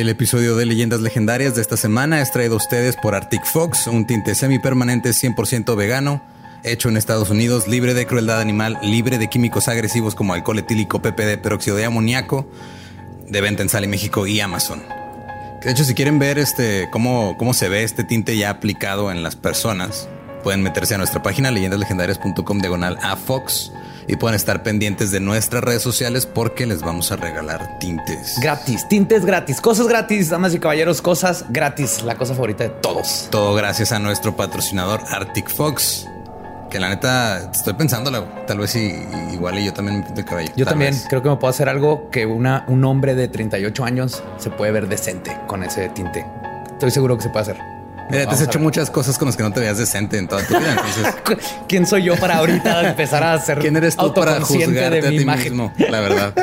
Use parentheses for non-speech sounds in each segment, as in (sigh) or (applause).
El episodio de Leyendas Legendarias de esta semana es traído a ustedes por Arctic Fox, un tinte semipermanente 100% vegano, hecho en Estados Unidos, libre de crueldad animal, libre de químicos agresivos como alcohol etílico, PPD, peróxido de amoníaco, de venta en Sale México y Amazon. De hecho, si quieren ver este, cómo, cómo se ve este tinte ya aplicado en las personas, pueden meterse a nuestra página leyendaslegendarias.com diagonal a Fox y pueden estar pendientes de nuestras redes sociales porque les vamos a regalar tintes. Gratis, tintes gratis, cosas gratis, damas y caballeros, cosas gratis, la cosa favorita de todos. Todo gracias a nuestro patrocinador Arctic Fox. Que la neta estoy pensando, tal vez igual y yo también me pinto el cabello. Yo también creo que me puedo hacer algo que una, un hombre de 38 años se puede ver decente con ese tinte. Estoy seguro que se puede hacer. Mira, te has hecho muchas cosas con las que no te veías decente en toda tu vida. Entonces, (laughs) ¿quién soy yo para ahorita empezar a ser ¿Quién eres tú para juzgarte de mi imagen? mismo? La verdad.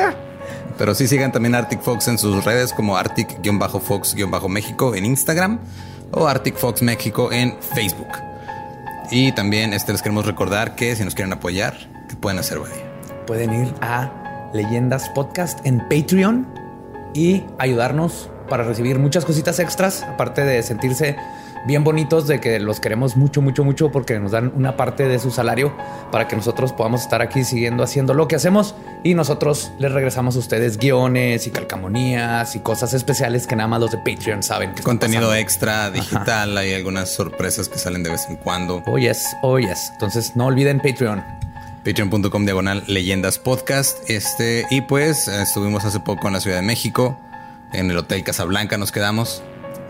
Pero sí sigan también Arctic Fox en sus redes como Arctic-Fox-México en Instagram o Arctic Fox México en Facebook. Y también este, les queremos recordar que si nos quieren apoyar, ¿qué pueden hacer, güey? Pueden ir a Leyendas Podcast en Patreon y ayudarnos para recibir muchas cositas extras, aparte de sentirse bien bonitos de que los queremos mucho, mucho, mucho porque nos dan una parte de su salario para que nosotros podamos estar aquí siguiendo haciendo lo que hacemos y nosotros les regresamos a ustedes guiones y calcamonías y cosas especiales que nada más los de Patreon saben. Que Contenido extra, digital, hay algunas sorpresas que salen de vez en cuando. Oh, yes, oh, yes. Entonces no olviden Patreon. Patreon.com diagonal leyendas podcast. Este, y pues estuvimos hace poco en la Ciudad de México, en el Hotel Casablanca nos quedamos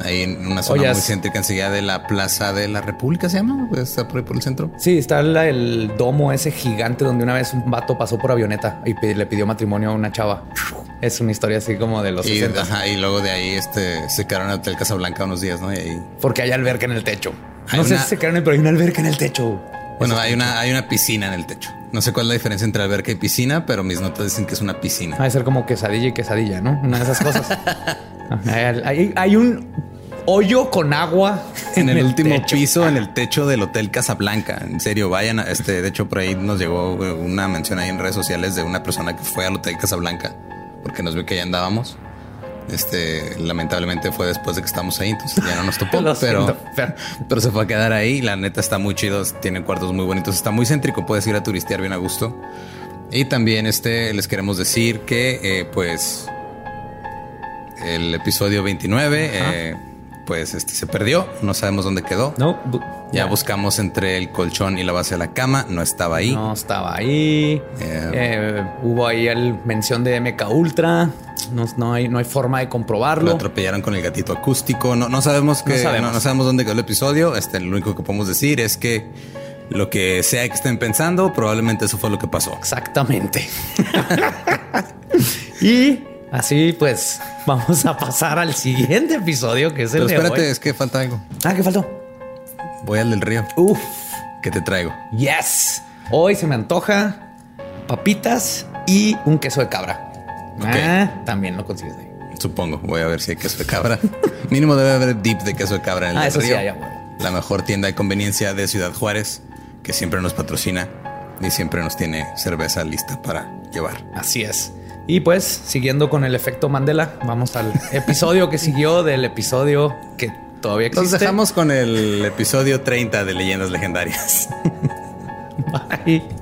ahí en una zona muy céntrica enseguida de la Plaza de la República, ¿se llama? Pues, está por ahí por el centro. Sí, está el domo ese gigante donde una vez un vato pasó por avioneta y le pidió matrimonio a una chava. Es una historia así como de los y, y luego de ahí este, se quedaron en el Hotel Casablanca unos días, ¿no? Y ahí... Porque hay alberca en el techo. no sé si se quedaron, pero hay una alberca en el techo. Bueno, hay una, hay una piscina en el techo. No sé cuál es la diferencia entre alberca y piscina, pero mis notas dicen que es una piscina. Va a ser como quesadilla y quesadilla, ¿no? Una de esas cosas. (laughs) hay, hay, un hoyo con agua en, el, último piso, en el techo del Hotel Casablanca. En serio, vayan. A este, de hecho, por ahí nos llegó una mención ahí en redes sociales de una persona que fue al Hotel Casablanca porque nos vio que ya andábamos. Este, lamentablemente fue después de que estamos ahí, entonces ya no nos topó, (laughs) pero, pero, se fue a quedar ahí. La neta está muy chido, tiene cuartos muy bonitos, está muy céntrico, puedes ir a turistear bien a gusto. Y también este, les queremos decir que, eh, pues, el episodio 29 pues este se perdió, no sabemos dónde quedó. No. Ya buscamos entre el colchón y la base de la cama, no estaba ahí. No estaba ahí. Eh, eh, hubo ahí el mención de MK Ultra. No, hay, no hay forma de comprobarlo. Lo atropellaron con el gatito acústico. No, no sabemos que no sabemos. dónde quedó el episodio. Este, lo único que podemos decir es que lo que sea que estén pensando, probablemente eso fue lo que pasó. Exactamente. (laughs) y Así pues, vamos a pasar al siguiente episodio que es el Pero espérate, es que falta algo. Ah, ¿qué faltó? Voy al del río. Uf. ¿Qué te traigo? Yes. Hoy se me antoja papitas y un queso de cabra. Ah, también lo consigues ahí. Supongo. Voy a ver si hay queso de cabra. (laughs) Mínimo debe haber dip de queso de cabra en el ah, eso río. Sí, La mejor tienda de conveniencia de Ciudad Juárez, que siempre nos patrocina y siempre nos tiene cerveza lista para llevar. Así es. Y pues, siguiendo con el efecto Mandela, vamos al (laughs) episodio que siguió del episodio que todavía existe. Nos dejamos con el episodio 30 de Leyendas Legendarias. (laughs) Bye.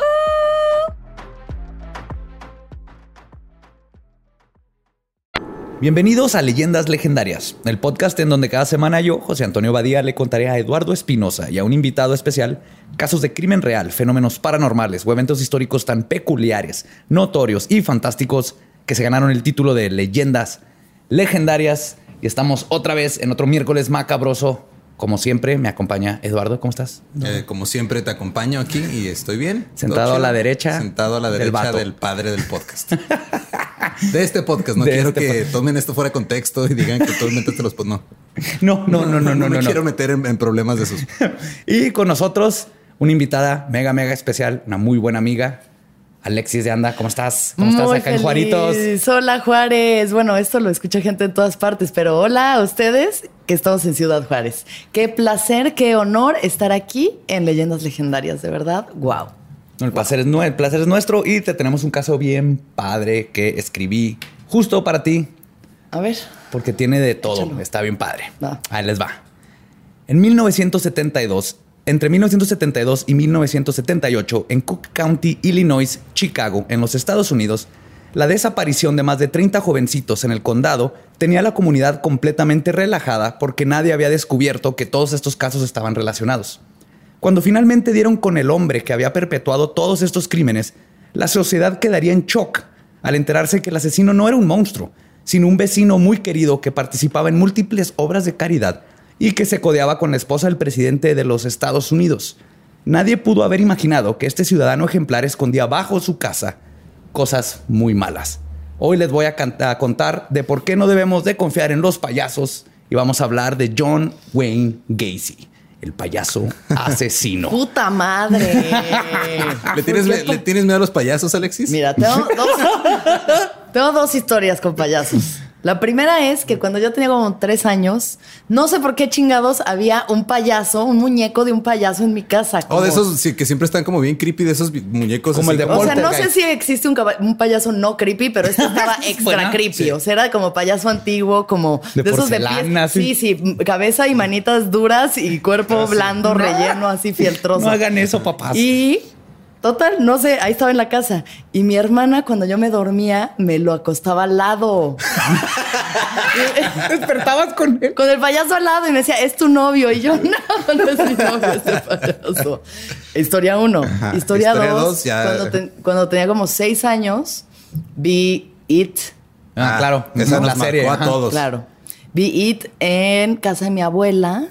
Bienvenidos a Leyendas Legendarias, el podcast en donde cada semana yo, José Antonio Badía, le contaré a Eduardo Espinosa y a un invitado especial casos de crimen real, fenómenos paranormales o eventos históricos tan peculiares, notorios y fantásticos que se ganaron el título de Leyendas Legendarias. Y estamos otra vez en otro miércoles macabroso como siempre, me acompaña Eduardo. ¿Cómo estás? Eh, como siempre, te acompaño aquí y estoy bien. Sentado a la derecha. Sentado a la derecha del, padre del podcast. (laughs) de este podcast. No quiero este que tomen esto fuera de contexto y digan que todos te los... No. No, no, no, no, no. No, me quiero meter en, problemas de esos. (laughs) y con nosotros, una invitada mega, mega especial, una muy buena amiga, Alexis de Anda, ¿cómo estás? ¿Cómo estás acá en Juaritos? Hola Juárez. Bueno, esto lo escucha gente en todas partes, pero hola a ustedes que estamos en Ciudad Juárez. Qué placer, qué honor estar aquí en Leyendas Legendarias, de verdad. Wow. El placer, es, el placer es nuestro y te tenemos un caso bien padre que escribí justo para ti. A ver. Porque tiene de todo. Está bien padre. Ahí les va. En 1972, entre 1972 y 1978, en Cook County, Illinois, Chicago, en los Estados Unidos, la desaparición de más de 30 jovencitos en el condado tenía la comunidad completamente relajada porque nadie había descubierto que todos estos casos estaban relacionados. Cuando finalmente dieron con el hombre que había perpetuado todos estos crímenes, la sociedad quedaría en shock al enterarse que el asesino no era un monstruo, sino un vecino muy querido que participaba en múltiples obras de caridad y que se codeaba con la esposa del presidente de los Estados Unidos. Nadie pudo haber imaginado que este ciudadano ejemplar escondía bajo su casa cosas muy malas. Hoy les voy a, contar de por qué no debemos de confiar en los payasos y vamos a hablar de John Wayne Gacy, el payaso asesino. ¡Puta madre! (laughs) ¿Le tienes, miedo a los payasos, Alexis? Mira, tengo (laughs) tengo dos historias con payasos. La primera es que cuando yo tenía como tres años, no sé por qué chingados había un payaso, un muñeco de un payaso en mi casa. O oh, de esos que siempre están como bien creepy, de esos muñecos. Como el de O sea, no sé si existe un, payaso no creepy, pero este (laughs) estaba extra creepy. O sea, era como payaso antiguo, como de, esos de pies. Sí. sí, cabeza y manitas duras y cuerpo blando, relleno, así fieltroso. No hagan eso, papás. Y Total, no sé, ahí estaba en la casa. Y mi hermana, cuando yo me dormía, me lo acostaba al lado. (laughs) Despertabas con él. Con el payaso al lado y me decía, es tu novio. Y yo, (laughs) no, no es mi novio este payaso. Historia uno. Historia, dos. cuando, tenía como seis años, vi It. Ah, claro. Esa es la serie. A todos. Claro. Vi It en casa de mi abuela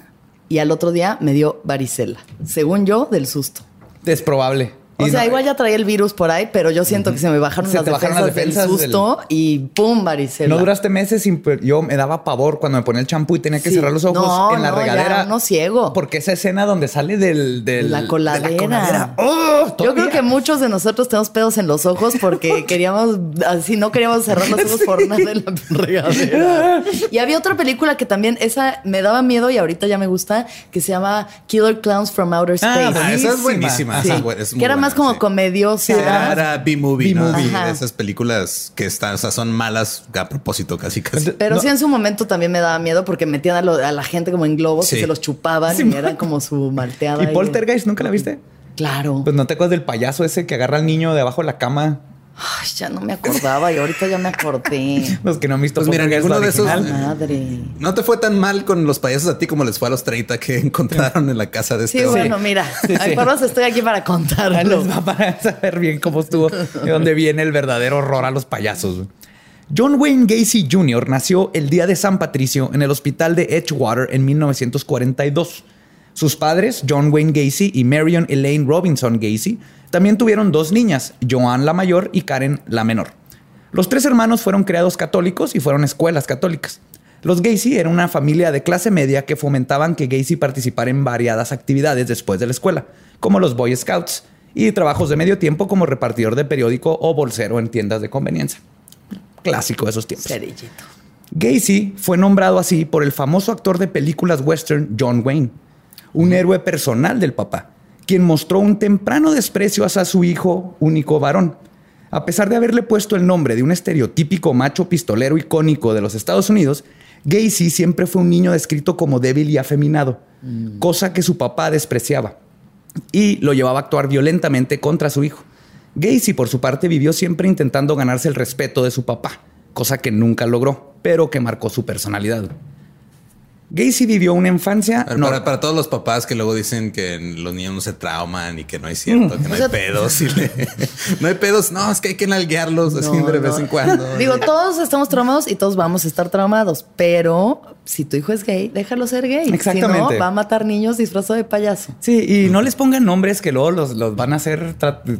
y al otro día me dio varicela. Según yo, del susto. Es probable. O sea, igual ya traía el virus por ahí, pero yo siento que se me bajaron, las, defensas del susto y pum, varicela. No duraste meses sin... Yo me daba pavor cuando me ponía el champú y tenía que cerrar los ojos en la regadera. no ciego. Porque esa escena donde sale del... la coladera. ¡Oh! yo creo que muchos de nosotros tenemos pedos en los ojos porque (laughs) queríamos... Así no queríamos cerrar los ojos por (laughs) nada en la regadera. y había otra película que también... Esa me daba miedo y ahorita ya me gusta, que se llama Killer Clowns from Outer ah, Space. esa es buenísima. que era más como comediosa. era B-movie, ¿no? esas películas que están, o sea, son malas a propósito, casi casi. Pero sí en su momento también me daba miedo porque metían a, la gente como en globos y se los chupaban y eran como su malteada. ¿Y Poltergeist nunca la viste? Claro. Pues no te acuerdas del payaso ese que agarra al niño de abajo de la cama Ay, ya no me acordaba y ahorita ya me acordé. (laughs) Los que no han visto. Pues mira, alguno de esos. Madre. No te fue tan mal con los payasos a ti como les fue a los 30 que (laughs) encontraron en la casa de este. Sí, bueno, mira. Sí, estoy aquí para contarlo. va para saber bien cómo estuvo, de dónde viene el verdadero horror a los payasos. John Wayne Gacy Jr. nació el día de San Patricio en el hospital de Edgewater en 1942. Sus padres, John Wayne Gacy y Marion Elaine Robinson Gacy, también tuvieron dos niñas, Joan la mayor y Karen la menor. Los tres hermanos fueron creados católicos y fueron escuelas católicas. Los Gacy eran una familia de clase media que fomentaban que Gacy participara en variadas actividades después de la escuela, como los Boy Scouts y trabajos de medio tiempo como repartidor de periódico o bolsero en tiendas de conveniencia. Clásico de esos tiempos. Cerillito. Gacy fue nombrado así por el famoso actor de películas western John Wayne, un héroe personal del papá quien mostró un temprano desprecio hacia su hijo único varón. A pesar de haberle puesto el nombre de un estereotípico macho pistolero icónico de los Estados Unidos, Gacy siempre fue un niño descrito como débil y afeminado, mm. cosa que su papá despreciaba y lo llevaba a actuar violentamente contra su hijo. Gacy, por su parte, vivió siempre intentando ganarse el respeto de su papá, cosa que nunca logró. pero que marcó su personalidad. Gacy vivió una infancia. Para, no- para- para todos los papás que luego dicen que los niños no se trauman y que no es cierto, que no O hay pedos. y le- (laughs) no hay pedos. No, es que hay que nalguearlos así No, de vez no. en cuando. (laughs) Digo, todos estamos traumados y todos vamos a estar traumados, pero si tu hijo es gay, déjalo ser gay. Si Exactamente. no, va a matar niños disfrazado de payaso. Sí, y no les pongan nombres que luego los, los van a hacer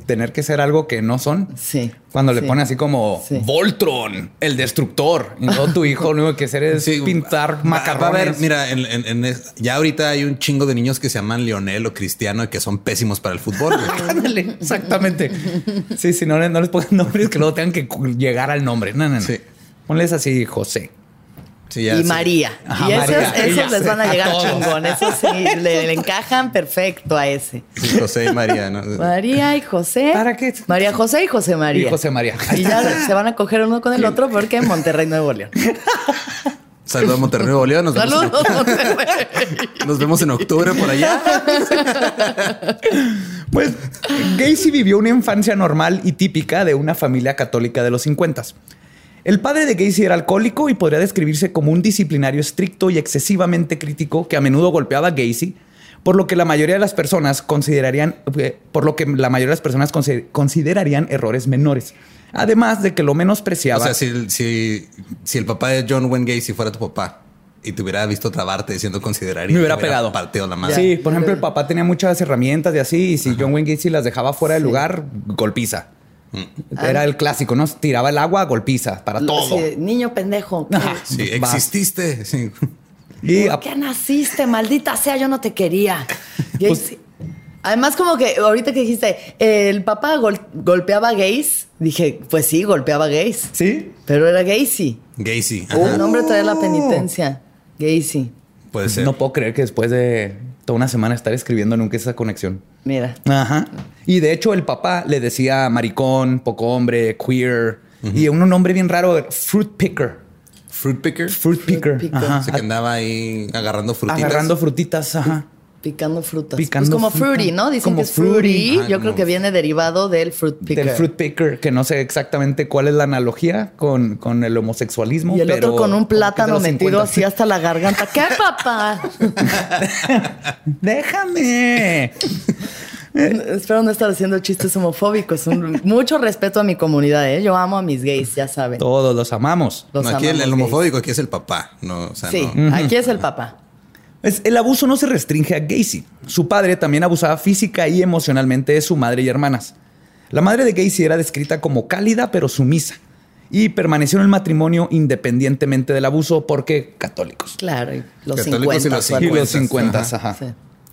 tener que ser algo que no son. Sí. Cuando le Sí. ponen así como Sí. Voltron, el destructor. Y no tu hijo lo único que hacer es Sí, pintar macarrones. Va a haber, mira, en- en- en ya ahorita hay un chingo de niños que se llaman Lionel o Cristiano y que son pésimos para el fútbol. (laughs) Ándale, exactamente. Sí, sí, no, no les pongan nombres que luego tengan que llegar al nombre. No, no, no. Sí. Ponles así, José. Sí, ya, y sí. María. Ajá, y esos, María. esos Ya les sé, van a a llegar todos. chingón. Esos sí (laughs) le, le encajan perfecto a ese. Sí, José y María, ¿no? María y José. ¿Para qué? María José y José María. Y José María. Y ya se van a coger uno con el otro porque en Monterrey, Nuevo León. Saludos a Monterrey, Nuevo León. Nos vemos, Saludos, Monterrey. en, nos vemos en octubre por allá. Pues Gacy vivió una infancia normal y típica de una familia católica de los 50. El padre de Gacy era alcohólico y podría describirse como un disciplinario estricto y excesivamente crítico que a menudo golpeaba a Gacy, por lo que la mayoría de las personas considerarían, eh, por lo que la mayoría de las personas consider- considerarían errores menores. Además de que lo O menospreciaba. sea, si, si, si el papá de John Wayne Gacy fuera tu papá y te hubiera visto trabarte diciendo considerar y Me hubiera te pegado. partido la madre. Sí, por ejemplo, el papá tenía muchas herramientas y así, y si John Wayne Gacy las dejaba fuera del lugar, golpiza. Era el clásico, ¿no? Tiraba el agua, golpiza para todo. Sí, niño pendejo. ¿qué? Ajá. Sí, exististe. Sí. Y ¿Por qué naciste? Maldita sea, yo no te quería. Gacy. Además, como que ahorita que dijiste, el papá gol- golpeaba gays, dije, pues sí, golpeaba gays. sí, Pero era Gacy. Gacy. El ajá. nombre trae la penitencia. Gacy. Puede ser. no puedo creer que después de toda una semana estar escribiendo nunca esa conexión. Mira. Ajá. Y de hecho, el papá le decía maricón, poco hombre, queer y un nombre bien raro, fruit picker. Fruit picker. Fruit picker. picker. Ajá. Así que andaba ahí agarrando frutitas. Agarrando frutitas. Ajá. Picando frutas. Picando pues como fruta. fruity, ¿no? Dicen Como que es fruity. Yo creo que viene derivado del fruit picker. Del fruit picker, que no sé exactamente cuál es la analogía con, con el homosexualismo. Y el pero otro con un plátano metido 50. así hasta la garganta. ¿Qué, papá? (laughs) Déjame. (laughs) Espero no estar haciendo chistes homofóbicos. Un- mucho respeto a mi comunidad, ¿eh? Yo amo a mis gays, ya saben. Todos los amamos. Los No, aquí el, amamos el gays. homofóbico aquí es el papá. No, o sea, Sí, no. aquí es el papá. Es- el abuso no se restringe a Gacy. Su padre también abusaba física y emocionalmente de su madre y hermanas. La madre de Gacy era descrita como cálida pero sumisa y permaneció en el matrimonio independientemente del abuso porque católicos. Claro, y los Católicos y 50. los su Y algo. los 50, Ajá. ajá. Sí.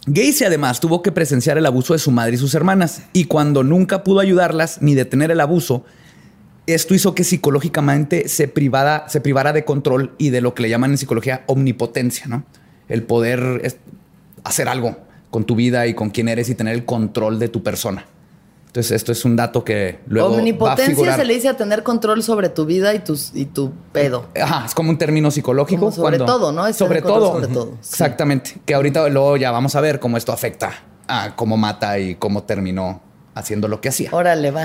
Gacy además tuvo que presenciar el abuso de su madre y sus hermanas y cuando nunca pudo ayudarlas ni detener el abuso, esto hizo que psicológicamente se, privara, se privara de control y de lo que le llaman en psicología omnipotencia, ¿no? El poder es- hacer algo con tu vida y con quién eres y tener el control de tu persona. Entonces, esto es un dato que luego va a Omnipotencia figurar. se le dice a tener control sobre tu vida y, tus, y tu pedo. Ajá, es como un término psicológico. Como sobre todo, ¿no? Es sobre todo. sobre todo, sí. Exactamente. Que ahorita luego ya vamos a ver cómo esto afecta a cómo mata y cómo terminó haciendo lo que hacía. Órale, va.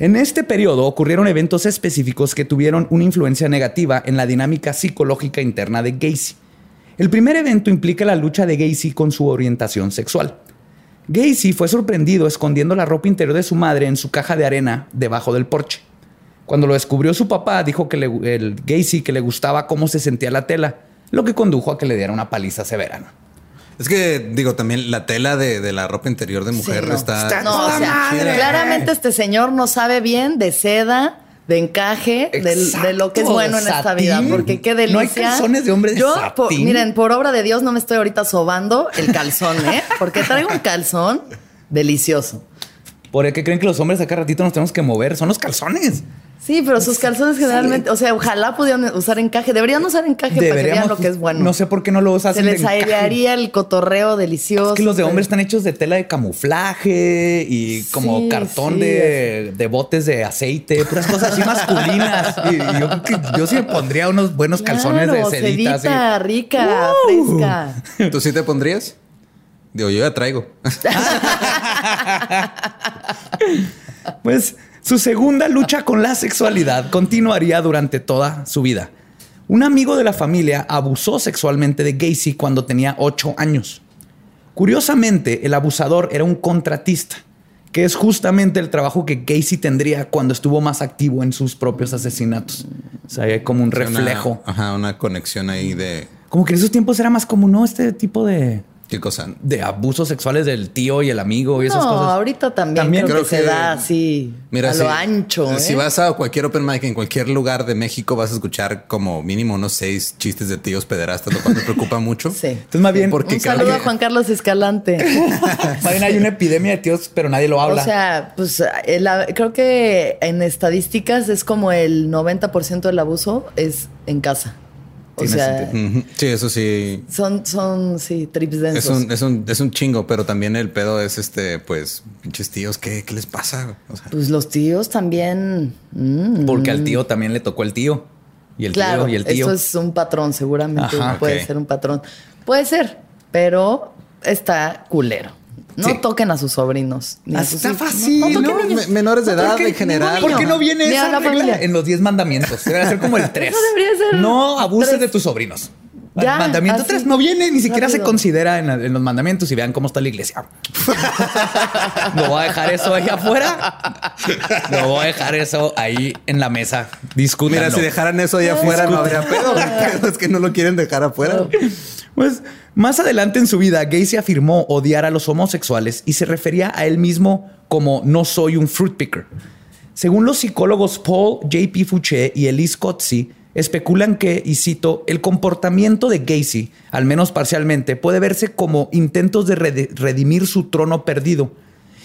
En este periodo ocurrieron eventos específicos que tuvieron una influencia negativa en la dinámica psicológica interna de Gacy. El primer evento implica la lucha de Gacy con su orientación sexual. Gacy fue sorprendido escondiendo la ropa interior de su madre en su caja de arena debajo del porche. Cuando lo descubrió su papá, dijo que le- el Gacy que le gustaba cómo se sentía la tela, lo que condujo a que le diera una paliza severa. Es que, digo, también la tela de, de la ropa interior de mujer Sí, no. está. No, o sea, chida. claramente este señor no sabe bien de seda, de encaje, de, lo que es bueno en esta vida. Porque qué No hay delicia. calzones de hombre de Yo, por- miren, por obra de Dios no me estoy ahorita sobando el calzón, ¿eh? Porque traigo un calzón delicioso. ¿Por qué creen que los hombres acá ratito nos tenemos que mover? Son los calzones. Sí, pero sus calzones generalmente, o sea, ojalá pudieran usar encaje. Deberían usar encaje para que vean Deberíamos- lo que es bueno. No sé por qué no lo hacen Se les airearía el cotorreo delicioso. Es que los de hombres están hechos de tela de camuflaje y como Sí, cartón sí, de, de botes de aceite, puras cosas así masculinas. (laughs) Y, y yo, creo que yo sí me pondría unos buenos calzones de sedita. así. sedita, rica, Uh. fresca. (laughs) ¿Tú sí te pondrías? Digo, yo ya traigo. (laughs) Pues su segunda lucha con la sexualidad continuaría durante toda su vida. Un amigo de la familia abusó sexualmente de Gacy cuando tenía 8 años. Curiosamente, el abusador era un contratista, que es justamente el trabajo que Gacy tendría cuando estuvo más activo en sus propios asesinatos. O sea, hay como un Una- reflejo. ajá, una conexión ahí de Como que en esos tiempos era más común, ¿no? Este tipo de, qué cosa. de abusos sexuales del tío y el amigo y esas no, cosas. ahorita también, También creo, creo que, se da así Mira, a si, lo ancho. si ¿eh? vas a cualquier open mic en cualquier lugar de México, vas a escuchar como mínimo unos seis chistes de tíos pederastas, lo cual me preocupa (laughs) mucho. Sí. Entonces, más bien, Porque Un saludo a Juan Carlos Escalante. (laughs) más bien hay una epidemia de tíos, pero nadie lo habla. O sea, pues creo que en estadísticas es como el 90% del abuso es en casa. O Tiene sea, sentido. Sí, eso sí. son, son, sí, trips densos. Es un, es, un, es un chingo, pero también el pedo es este, pues, pinches tíos, ¿qué, qué les pasa? O sea, Pues los tíos también. mm, Porque al tío también le tocó el tío. Y el claro, tío y el tío. eso es un patrón, seguramente Ajá, puede ser un patrón. Puede ser, pero está culero. No Sí. toquen a sus sobrinos. ni a sus Está fácil, No, no ¿no? menores de edad en general. ¿Por qué no viene Ni esa la regla familia. en los 10 mandamientos? Debe ser como el (laughs) 3. Eso debería ser No abuses tres. de tus sobrinos. Ya, mandamiento así. 3 no viene, ni siquiera se considera en, en los mandamientos y vean cómo está la iglesia. (laughs) no voy a dejar eso ahí afuera. No voy a dejar eso ahí en la mesa. Discútanlo. mira, si dejaran eso ahí afuera, no habría pedo (laughs) es que no lo quieren dejar afuera. Pues más adelante en su vida, Gacy afirmó odiar a los homosexuales y se refería a él mismo como no soy un fruit picker. Según los psicólogos Paul J.P. Fouché y Elise Kotze, especulan que, y cito, el comportamiento de Gacy, al menos parcialmente, puede verse como intentos de redimir su trono perdido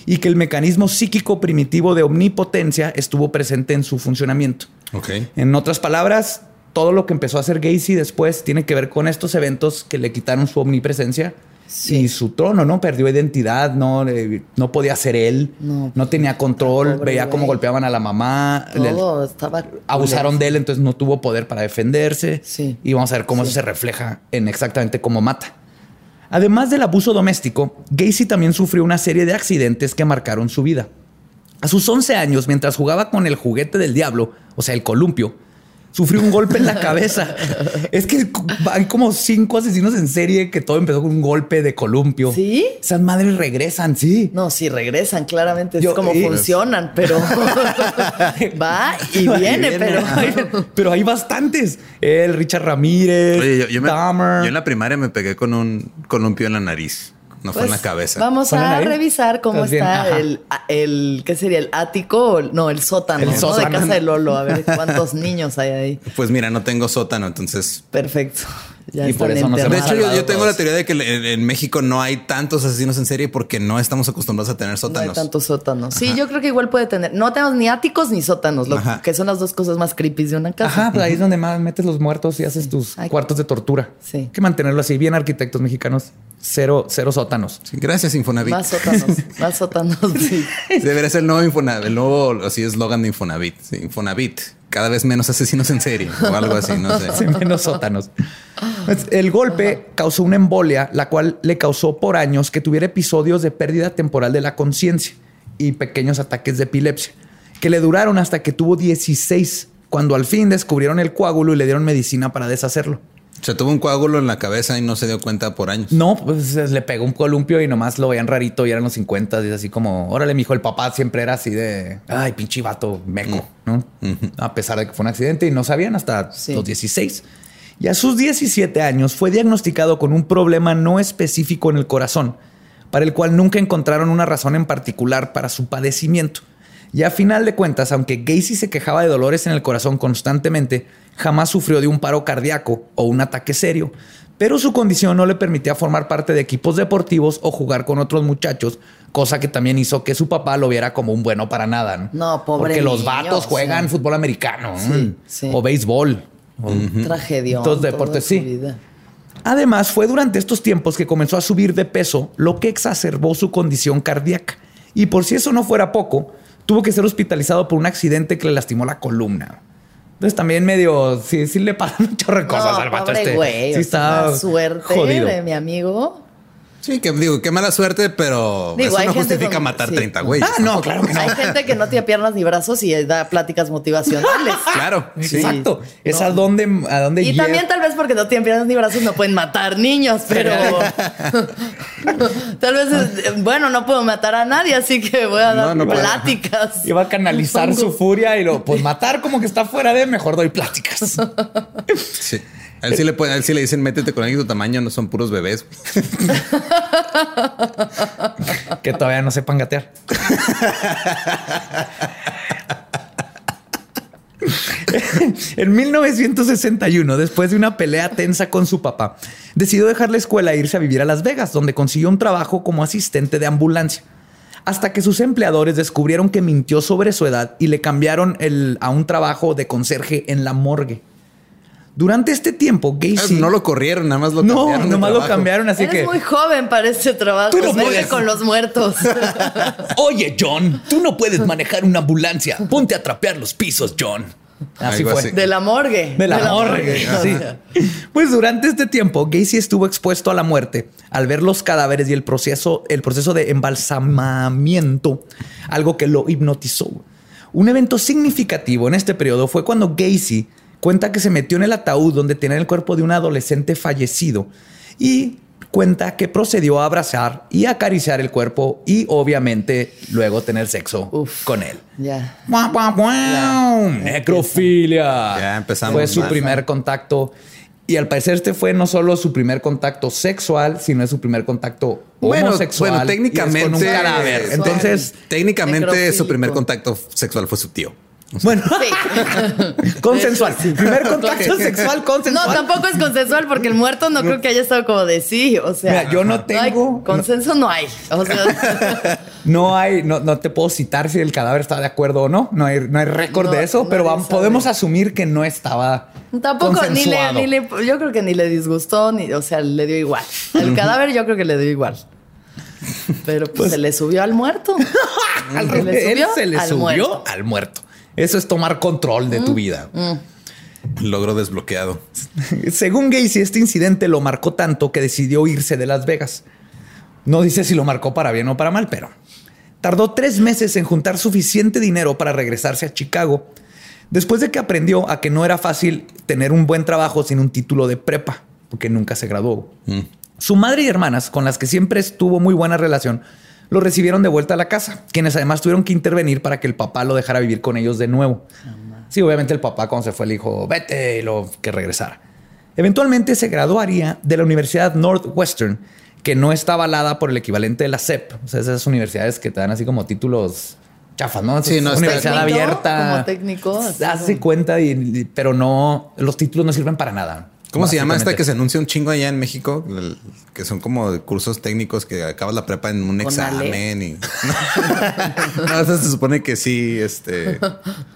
y que el mecanismo psíquico primitivo de omnipotencia estuvo presente en su funcionamiento. Ok. En otras palabras, todo lo que empezó a hacer Gacy después tiene que ver con estos eventos que le quitaron su omnipresencia y su trono, ¿no? Perdió identidad, no, Eh, no podía ser él, no, No, tenía control, veía cómo golpeaban a la mamá, le- estaba. abusaron de él, entonces no tuvo poder para defenderse. Sí. Y vamos a ver cómo eso se refleja en exactamente cómo mata. Además del abuso doméstico, Gacy también sufrió una serie de accidentes que marcaron su vida. A sus 11 años, mientras jugaba con el juguete del diablo, o sea, el columpio, sufrió un golpe en la cabeza. es que hay como cinco asesinos en serie que todo empezó con un golpe de columpio. ¿Sí? Esas madres regresan, sí. No, sí, regresan, claramente. Yo- es como y- funcionan, pero (laughs) va y viene, pero. Pero hay bastantes. El Richard Ramírez, Oye, yo, yo me- Dahmer. yo en la primaria me pegué con un columpio en la nariz. No fue en la Pues, cabeza. Vamos ¿Fue en la a revisar cómo está el, el, ¿qué sería? ¿El ático? No, el sótano, El ¿no? sótano. De casa de Lolo. A ver cuántos niños hay ahí. Pues mira, no tengo sótano, entonces. Perfecto. Ya Y por eso no se De hecho, yo, tengo la teoría de que en, en México no hay tantos asesinos en serie porque no estamos acostumbrados a tener No hay sótanos. tantos sótanos. Sí, yo creo que igual puede tener. No tenemos ni áticos ni sótanos, lo que son las dos cosas más creepy de una casa. Ajá, pues ahí es donde más metes los muertos y haces tus Ay. cuartos de tortura. Sí. Hay que mantenerlo así, bien arquitectos mexicanos. Cero, cero sótanos. Sí, gracias, Infonavit. Más sótanos, (laughs) más sótanos. Sí. Debería ser el nuevo Infonavit, el nuevo así eslogan de Infonavit. Sí, Infonavit, cada vez menos asesinos en serie o algo así, no sé. (laughs) Sí, menos sótanos. Pues, El golpe causó una embolia, la cual le causó por años que tuviera episodios de pérdida temporal de la conciencia y pequeños ataques de epilepsia, que le duraron hasta que tuvo 16, cuando al fin descubrieron el coágulo y le dieron medicina para deshacerlo. O sea, tuvo un coágulo en la cabeza y no se dio cuenta por años. No, pues le pegó un columpio y nomás lo veían rarito y eran los 50 y es así como, órale, mijo, el papá siempre era así de, ay, pinche vato, meco, ¿no? A pesar de que fue un accidente y no sabían hasta Sí. los 16. Y a sus 17 años fue diagnosticado con un problema no específico en el corazón, para el cual nunca encontraron una razón en particular para su padecimiento. Y a final de cuentas, aunque Gacy se quejaba de dolores en el corazón constantemente, jamás sufrió de un paro cardíaco o un ataque serio. Pero su condición no le permitía formar parte de equipos deportivos o jugar con otros muchachos, cosa que también hizo que su papá lo viera como un bueno para nada. No, No, pobre Porque los vatos juegan fútbol americano Sí, mm, sí. o béisbol. Tragedia. Todos deportes, sí. Además, fue durante estos tiempos que comenzó a subir de peso, lo que exacerbó su condición cardíaca. Y por si eso no fuera poco, tuvo que ser hospitalizado por un accidente que le lastimó la columna. Entonces también medio, sí, sí le pasan (laughs) un chorro de cosas no, al vato este. güey. sí está suerte jodido. de mi amigo. Sí, que digo, qué mala suerte, pero Digo, eso no justifica con- matar sí. 30 güeyes. Ah, no, claro que no. (laughs) Hay gente que no tiene piernas ni brazos y da pláticas motivacionales. (laughs) Claro, sí. Exacto. Es No. a dónde, a dónde Y lleva. también tal vez porque no tienen piernas ni brazos no pueden matar niños, pero (laughs) tal vez es- bueno, no puedo matar a nadie, así que voy a dar No, no puede. pláticas. Iba a canalizar su furia y lo, pues matar como que está fuera de, mejor doy pláticas. Sí. A él sí le, dicen, métete con alguien de tu tamaño, no son puros bebés. que todavía no sepan gatear. en 1961, después de una pelea tensa con su papá, decidió dejar la escuela e irse a vivir a Las Vegas, donde consiguió un trabajo como asistente de ambulancia. Hasta que sus empleadores descubrieron que mintió sobre su edad y le cambiaron a un trabajo de conserje en la morgue. Durante este tiempo, Gacy... No lo corrieron, nada más lo no, cambiaron. de nomás lo trabajo. cambiaron, así Eres que... muy joven para ese trabajo. Tú no puedes. con los muertos. (laughs) (laughs) Oye, John, tú no puedes manejar una ambulancia. Ponte a trapear los pisos, John. Así Algo fue. así. De la morgue. De la morgue. Sí. Pues durante este tiempo, Gacy estuvo expuesto a la muerte al ver los cadáveres y el proceso, el proceso de embalsamamiento, algo que lo hipnotizó. Un evento significativo en este periodo fue cuando Gacy cuenta que se metió en el ataúd donde tenía el cuerpo de un adolescente fallecido y cuenta que procedió a abrazar y acariciar el cuerpo y obviamente luego tener sexo Uf. con él. Ya. Guau, guau. Necrofilia. Ya empezamos Fue su mal. primer contacto. Y al parecer este fue no solo su primer contacto sexual, sino es su primer contacto Bueno, homosexual. bueno, y es técnicamente. con un cadáver. Entonces, técnicamente su primer contacto sexual fue su tío. Bueno, Sí. (laughs) consensual. Primer contacto sexual No, consensual. tampoco es consensual porque el muerto no creo que haya estado como de sí. O sea, Mira, yo no hay- tengo- consenso no hay. O sea, (laughs) No hay, no, no te puedo citar si el cadáver está de acuerdo o no. No hay, no hay récord No, de eso, pero vamos- podemos asumir que no estaba. tampoco ni le, ni le- yo creo que ni le disgustó, ni, o sea, le dio igual. El cadáver yo creo que le dio igual. Pero pues, se le subió al muerto. (laughs) Al Se le revés, él subió se le al subió muerto. al muerto. Eso es tomar control de tu vida. Logro desbloqueado. (laughs) Según Gacy, este incidente lo marcó tanto que decidió irse de Las Vegas. No dice si lo marcó para bien o para mal, pero tardó tres meses en juntar suficiente dinero para regresarse a Chicago, después de que aprendió a que no era fácil tener un buen trabajo sin un título de prepa, porque nunca se graduó. Su madre y hermanas, con las que siempre estuvo muy buena relación, lo recibieron de vuelta a la casa, quienes además tuvieron que intervenir para que el papá lo dejara vivir con ellos de nuevo. Sí, obviamente el papá cuando se fue le dijo, vete y lo que regresara. Eventualmente se graduaría de la Universidad Northwestern, que no está avalada por el equivalente de la SEP. O sea, esas universidades que te dan así como títulos chafas, ¿no? Sí, no, Es universidad Técnico, abierta. como técnico, Hace como- cuenta, y- pero no, los títulos no sirven para nada. ¿Cómo se llama esta que se anuncia un chingo allá en México? El- que son como cursos técnicos que acabas la prepa en un examen y. (laughs) (laughs) no, se supone que sí, este.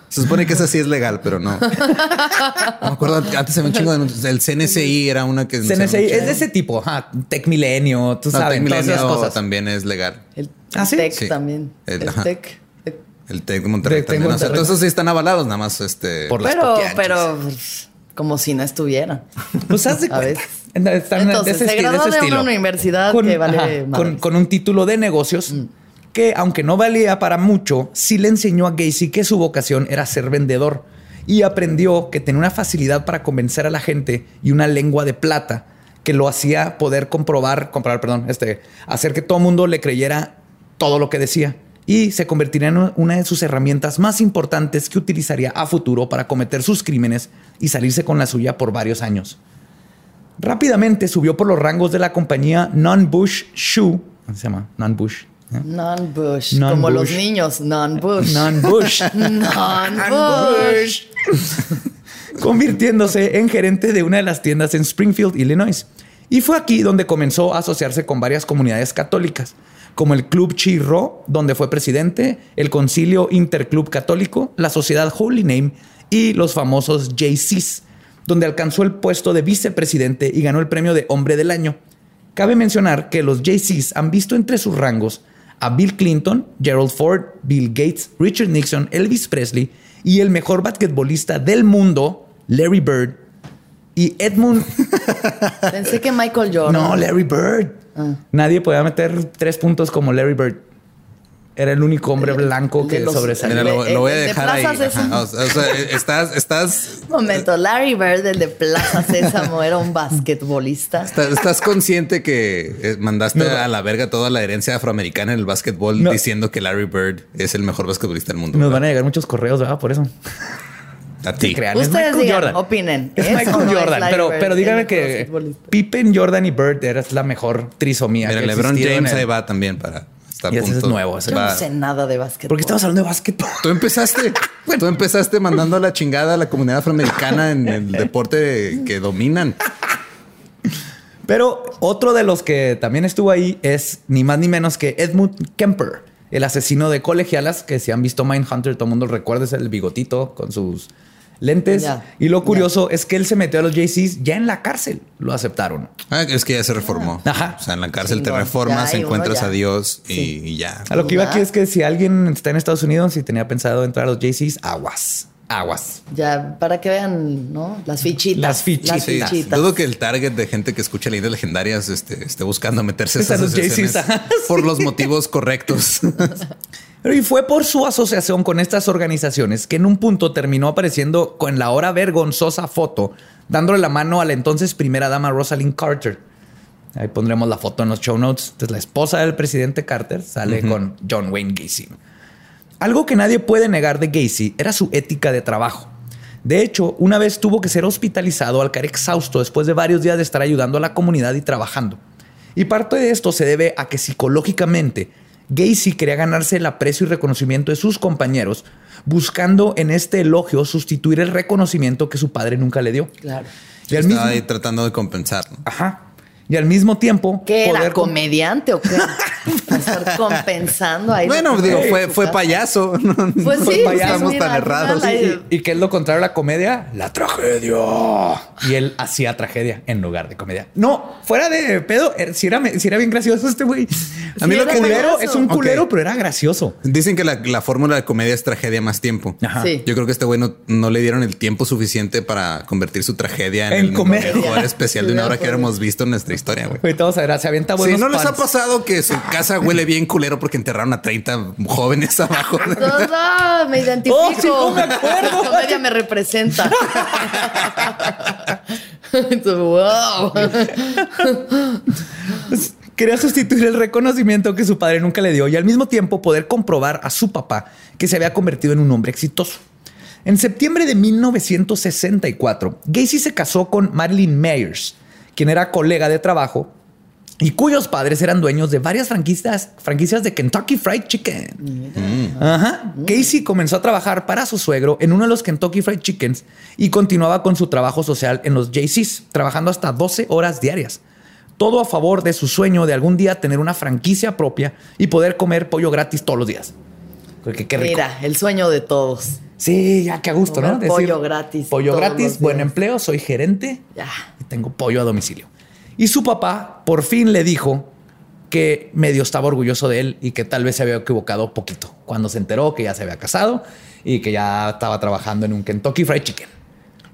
Se supone que esa sí es legal, pero no. (laughs) No me acuerdo, antes se me un chingo de anuncios. El CNCI era una que. CNCI es de ese tipo, ajá, Tech Milenio, tú No, sabes, Tec todas esas Milenio cosas. también es legal. El ¿Ah, sí? TEC Sí. también. El- El, ajá. TEC. eh, El TEC de Monterrey de también. O sea, Monterrey. todos esos sí están avalados, nada más este. Por Pero, pero como si no estuviera. (laughs) Pues haz de cuenta. Están Entonces, de ese se graduó ese de una universidad que vale con. Mm. con un título de negocios que, aunque no valía para mucho, sí le enseñó a Gacy que su vocación era ser vendedor y aprendió que tenía una facilidad para convencer a la gente y una lengua de plata que lo hacía poder comprobar, comprobar, perdón, este, hacer que todo el mundo le creyera todo lo que decía y se convertiría en una de sus herramientas más importantes que utilizaría a futuro para cometer sus crímenes y salirse con la suya por varios años. Rápidamente subió por los rangos de la compañía Non-Bush Shoe. ¿Cómo se llama? Non-Bush. ¿eh? Non-Bush. Non-Bush. Como los niños. Non-Bush. Non-Bush. (laughs) Non-Bush. (laughs) convirtiéndose en gerente de una de las tiendas en Springfield, Illinois. Y fue aquí donde comenzó a asociarse con varias comunidades católicas, como el Club Chirro, donde fue presidente, el Concilio Interclub Católico, la Sociedad Holy Name y los famosos JCs, donde alcanzó el puesto de vicepresidente y ganó el premio de Hombre del Año. Cabe mencionar que los JCs han visto entre sus rangos a Bill Clinton, Gerald Ford, Bill Gates, Richard Nixon, Elvis Presley y el mejor basquetbolista del mundo, Larry Bird. Y Edmund. (laughs) Pensé que Michael Jordan. no, Larry Bird. Ah. Nadie podía meter tres puntos como Larry Bird. Era el único hombre blanco que sobresalía. Mira, lo, lo voy a de dejar ahí. Ajá, o sea, sea, estás, estás, Un momento, Larry Bird, el de Plaza Sésamo, era un basquetbolista. estás, estás consciente que eh, mandaste a la verga toda la herencia afroamericana en el básquetbol No. diciendo que Larry Bird es el mejor basquetbolista del mundo. Nos ¿verdad? van a llegar muchos correos, ¿verdad? Por eso. A ti. crean. Es Ustedes Michael digan, Jordan. opinen. Es ¿Es o Michael no Jordan, pero, Bird pero díganme que? Pippen, Jordan y Bird era la mejor trisomía. Mira, que LeBron James el- ahí va también para estar Y ese punto. es nuevo, ese Yo Va. no sé nada de básquetbol. Porque estamos hablando de básquetbol. Tú empezaste, (laughs) tú empezaste mandando a la chingada a la comunidad afroamericana en el deporte que dominan. Pero otro de los que también estuvo ahí es ni más ni menos que Edmund Kemper, el asesino de colegialas, que si han visto Mindhunter, todo el mundo recuerda es el bigotito con sus lentes. Ya, y lo curioso es que él se metió a los JCs ya en la cárcel. Lo aceptaron. Ah, es que ya se reformó. Ajá. O sea, en la cárcel te reformas, encuentras a Dios y, Sí. y ya. A lo que iba aquí es que si alguien está en Estados Unidos y tenía pensado entrar a los JCs, aguas, aguas. Ya, para que vean, ¿no? Las fichitas. Las fichitas. Sí, fichitas. dudo que el target de gente que escucha leyendas legendarias este, esté buscando meterse a esas asociaciones (laughs) por los motivos correctos. (laughs) Y fue por su asociación con estas organizaciones que en un punto terminó apareciendo con la ahora vergonzosa foto, dándole la mano a la entonces primera dama Rosalind Carter. Ahí pondremos la foto en los show notes. Entonces, la esposa del presidente Carter sale con John Wayne Gacy. Algo que nadie puede negar de Gacy era su ética de trabajo. De hecho, una vez tuvo que ser hospitalizado al caer exhausto después de varios días de estar ayudando a la comunidad y trabajando. Y parte de esto se debe a que psicológicamente Gacy quería ganarse el aprecio y reconocimiento de sus compañeros, buscando en este elogio sustituir el reconocimiento que su padre nunca le dio. Claro. Y al mismo, ahí tratando de compensar. ¿no? ajá. Y al mismo tiempo, ¿Qué era? poder com- ¿Comediante o qué? (laughs) Estar compensando ahí. Bueno, digo, fue, fue payaso. No, Pues no sí, estamos mira, tan al errados. final ahí- Y que es lo contrario a la comedia, la tragedia. Y él hacía tragedia en lugar de comedia. No, fuera de pedo, er- si era, si era bien gracioso este güey. A mí Sí, lo que culero es un culero, pero era gracioso. Dicen que la, la fórmula de comedia es tragedia más tiempo. Ajá. Sí. Yo creo que este güey no, no le dieron el tiempo suficiente para convertir su tragedia en, En el comedia. mejor especial de una hora que hemos visto en nuestra historia, güey. Ahorita vamos a ver, se avienta Si buenos no les ha pasado que su casa huele bien culero porque enterraron a 30 jóvenes (laughs) abajo. No, no, me identifico. Oh, sí, no me acuerdo. (laughs) La comedia me representa. (laughs) wow. Quería sustituir el reconocimiento que su padre nunca le dio y al mismo tiempo poder comprobar a su papá que se había convertido en un hombre exitoso. En septiembre de 1964, Gacy se casó con Marilyn Mayers, quien era colega de trabajo y cuyos padres eran dueños de varias franquicias, franquicias de Kentucky Fried Chicken. Ajá. Casey comenzó a trabajar para su suegro en uno de los Kentucky Fried Chickens y continuaba con su trabajo social en los JCs, trabajando hasta 12 horas diarias. Todo a favor de su sueño de algún día tener una franquicia propia y poder comer pollo gratis todos los días. Porque qué rico. Mira, el sueño de todos. Sí, ya qué a gusto, ¿no? Pollo gratis Pollo gratis, buen empleo, soy gerente Ya. y tengo pollo a domicilio. Y su papá por fin le dijo que medio estaba orgulloso de él y que tal vez se había equivocado poquito cuando se enteró que ya se había casado y que ya estaba trabajando en un Kentucky Fried Chicken.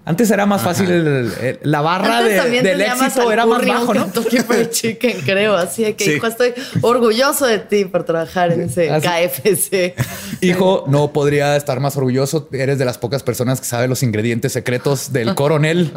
Antes era más fácil el- el- la barra Antes de- también del éxito era más bajo, ¿no? Kentucky Fried (laughs) Chicken, creo. Así que, Sí. hijo, estoy orgulloso de ti por trabajar en ese Así- KFC. (laughs) Hijo, no podría estar más orgulloso. Eres de las pocas personas que sabe los ingredientes secretos del (laughs) coronel.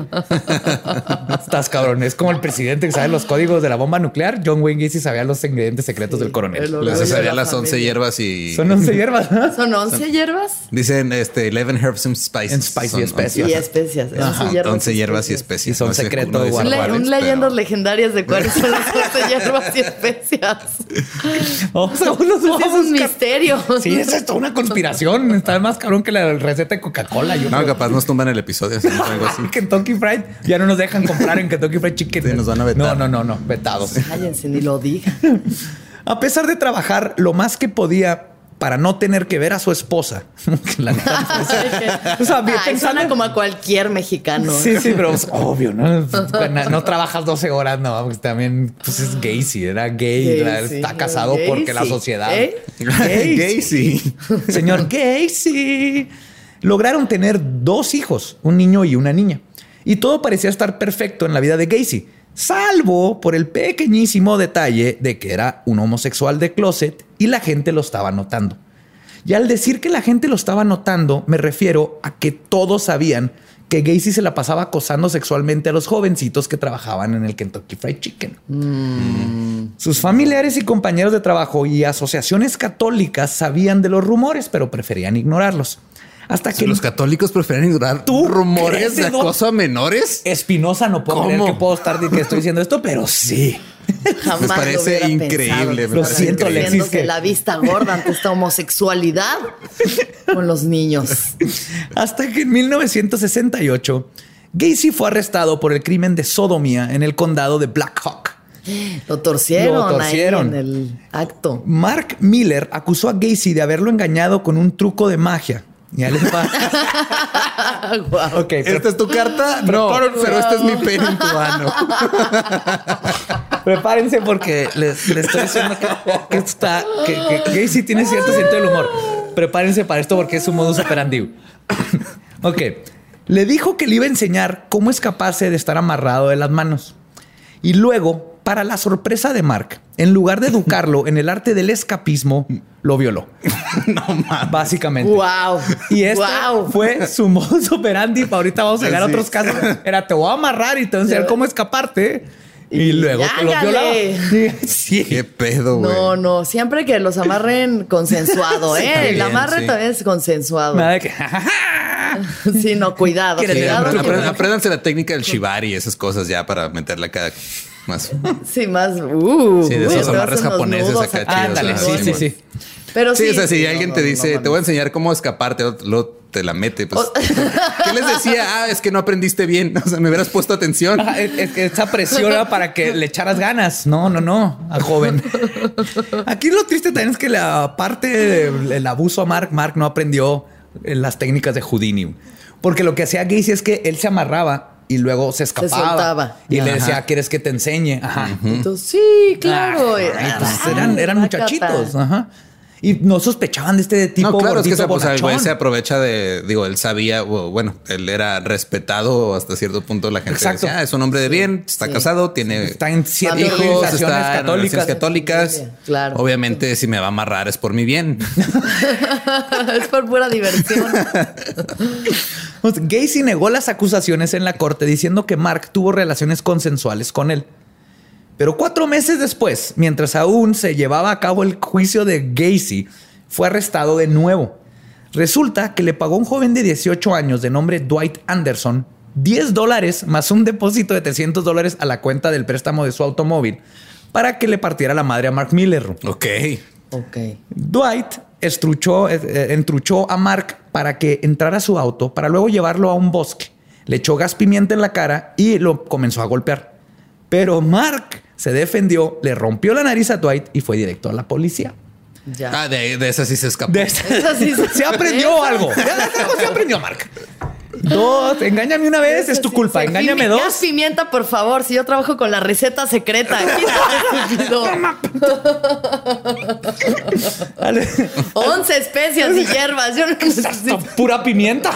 Estás cabrón. Es como el presidente que sabe los códigos de la bomba nuclear. John Wayne Gacy sabía los ingredientes secretos del el coronel. Orgullo de sabía la las 11 familia. hierbas y. Son 11 hierbas. ¿no? ¿Son 11 hierbas? Dicen este 11 herbs and spices. And y Son especias. Y 11 especias. Esas Ajá, son hierbas 11 hierbas y especias. Y son No sé secreto uno Un, le- cuáles, un pero- leyendas legendarias de cuáles son las 11 hierbas y especias. (laughs) Sí, vamos es un misterio. Sí, es esto, una conspiración. Está más cabrón que la receta de Coca-Cola. No, creo. capaz nos tumban el episodio. si no, algo así. (laughs) Kentucky Fried ya no nos dejan comprar en Kentucky Fried Chicken. Sí, nos van a vetar. No, no, no, no, vetados. Cállense, ni lo digan. A pesar de trabajar lo más que podía para no tener que ver a su esposa. (laughs) la (laughs) pues, o sea, bien Ay, suena como a cualquier mexicano. Sí, sí, pero es obvio, ¿no? (laughs) No, no trabajas 12 horas, no, porque también pues es gay, sí, era gay, está casado porque la sociedad. ¿Eh? Gay, Gay, sí. Señor Gacy. Lograron tener dos hijos, un niño y una niña. Y todo parecía estar perfecto en la vida de Gacy, salvo por el pequeñísimo detalle de que era un homosexual de closet y la gente lo estaba notando. Y al decir que la gente lo estaba notando, me refiero a que todos sabían que Gacy se la pasaba acosando sexualmente a los jovencitos que trabajaban en el Kentucky Fried Chicken. Sus familiares y compañeros de trabajo y asociaciones católicas sabían de los rumores, pero preferían ignorarlos. Hasta que los católicos prefieren ignorar ¿Tú rumores de acoso a menores. Espinosa no puedo creer puedo estar que estoy diciendo esto, pero sí. Jamás Me parece increíble, pensado. me Lo parece siento, increíble. Alexis, que- la vista gorda ante esta homosexualidad con los niños. Hasta que en 1968 Gacy fue arrestado por el crimen de sodomía en el condado de Black Hawk. Lo torcieron, Lo torcieron. ahí en el acto. Mark Miller acusó a Gacy de haberlo engañado con un truco de magia. Ya les va. (laughs) Guau. ok, pero ¿Esta es tu carta? No, pero este es mi pene en tu mano. (laughs) prepárense porque les, les estoy diciendo que, que está, que, que Gacy tiene cierto sentido del humor. Prepárense para esto porque es su modus operandi. (coughs) ok. Le dijo que le iba a enseñar cómo escaparse de estar amarrado de las manos. Y luego, para la sorpresa de Mark, en lugar de educarlo en el arte del escapismo, lo violó. (laughs) no mames. Básicamente. Wow. Y esto Wow. fue su modus operandi. Ahorita vamos a llegar a otros casos. Era te voy a amarrar y te voy a enseñar cómo escaparte. Y luego te lo Hágale. violaba. Sí. Qué pedo, güey. No, no, siempre que los amarren consensuado, ¿eh? El amarre sí. también es consensuado. Nada de que. (laughs) Sí, no, cuidado, ¿Quieres Sí, cuidado. apre- porque- apre- apréndanse la técnica del shibari y esas cosas ya para meterla acá más. (laughs) Sí, más. Uh, Sí, de esos amarres japoneses acá acá. chidos, Ándale, sí, sí, sí. Pero sí. Sí, o sea, si sí, alguien no, te dice, no, te voy a enseñar cómo escaparte, luego te la mete. Pues, (laughs) ¿Qué les decía? Ah, es que no aprendiste bien. (laughs) O sea, me hubieras puesto atención. Ajá, es- es que esa presión era para que le echaras ganas. No, no, no, al joven. Aquí lo triste también es que la parte del abuso a Mark, Mark no aprendió eh, las técnicas de Houdini. Porque lo que hacía Gacy es que él se amarraba y luego se escapaba. soltaba. Y le decía, ¿quieres que te enseñe? Ajá. Entonces, sí, claro. Ah, entonces Ay, eran, eran muchachitos. Ajá. Y no sospechaban de este tipo No, claro, es que se, pues, el güey se aprovecha de, digo, él sabía, bueno, él era respetado hasta cierto punto. La gente Exacto. decía, "Ah, es un hombre de bien, está Sí. casado, tiene Está en siete Hijos, está en católicas. católicas. Claro. Obviamente, si me va a amarrar es por mi bien. (laughs) (laughs) es por pura diversión. Pues, (laughs) Gacy negó las acusaciones en la corte diciendo que Mark tuvo relaciones consensuales con él. Pero cuatro meses después, mientras aún se llevaba a cabo el juicio de Gacy, fue arrestado de nuevo. Resulta que le pagó a un joven de 18 años de nombre Dwight Anderson 10 dólares más un depósito de 300 dólares a la cuenta del préstamo de su automóvil para que le partiera la madre a Mark Miller. Ok. ok. Dwight estruchó, eh, eh, entruchó a Mark para que entrara a su auto para luego llevarlo a un bosque. Le echó gas pimienta en la cara y lo comenzó a golpear. Pero Mark se defendió, le rompió la nariz a Dwight y fue directo a la policía. Ya. Ah, de, de esa sí se escapó. De (laughs) esa- Esa sí se- se aprendió esa- algo. Ya algo se aprendió, Mark. Dos, engáñame una vez, es tu culpa. Engáñame pimi- dos. pimienta, por favor. Si yo trabajo con la receta secreta. 11 (laughs) (laughs) especias y hierbas. Yo no. Pura pimienta.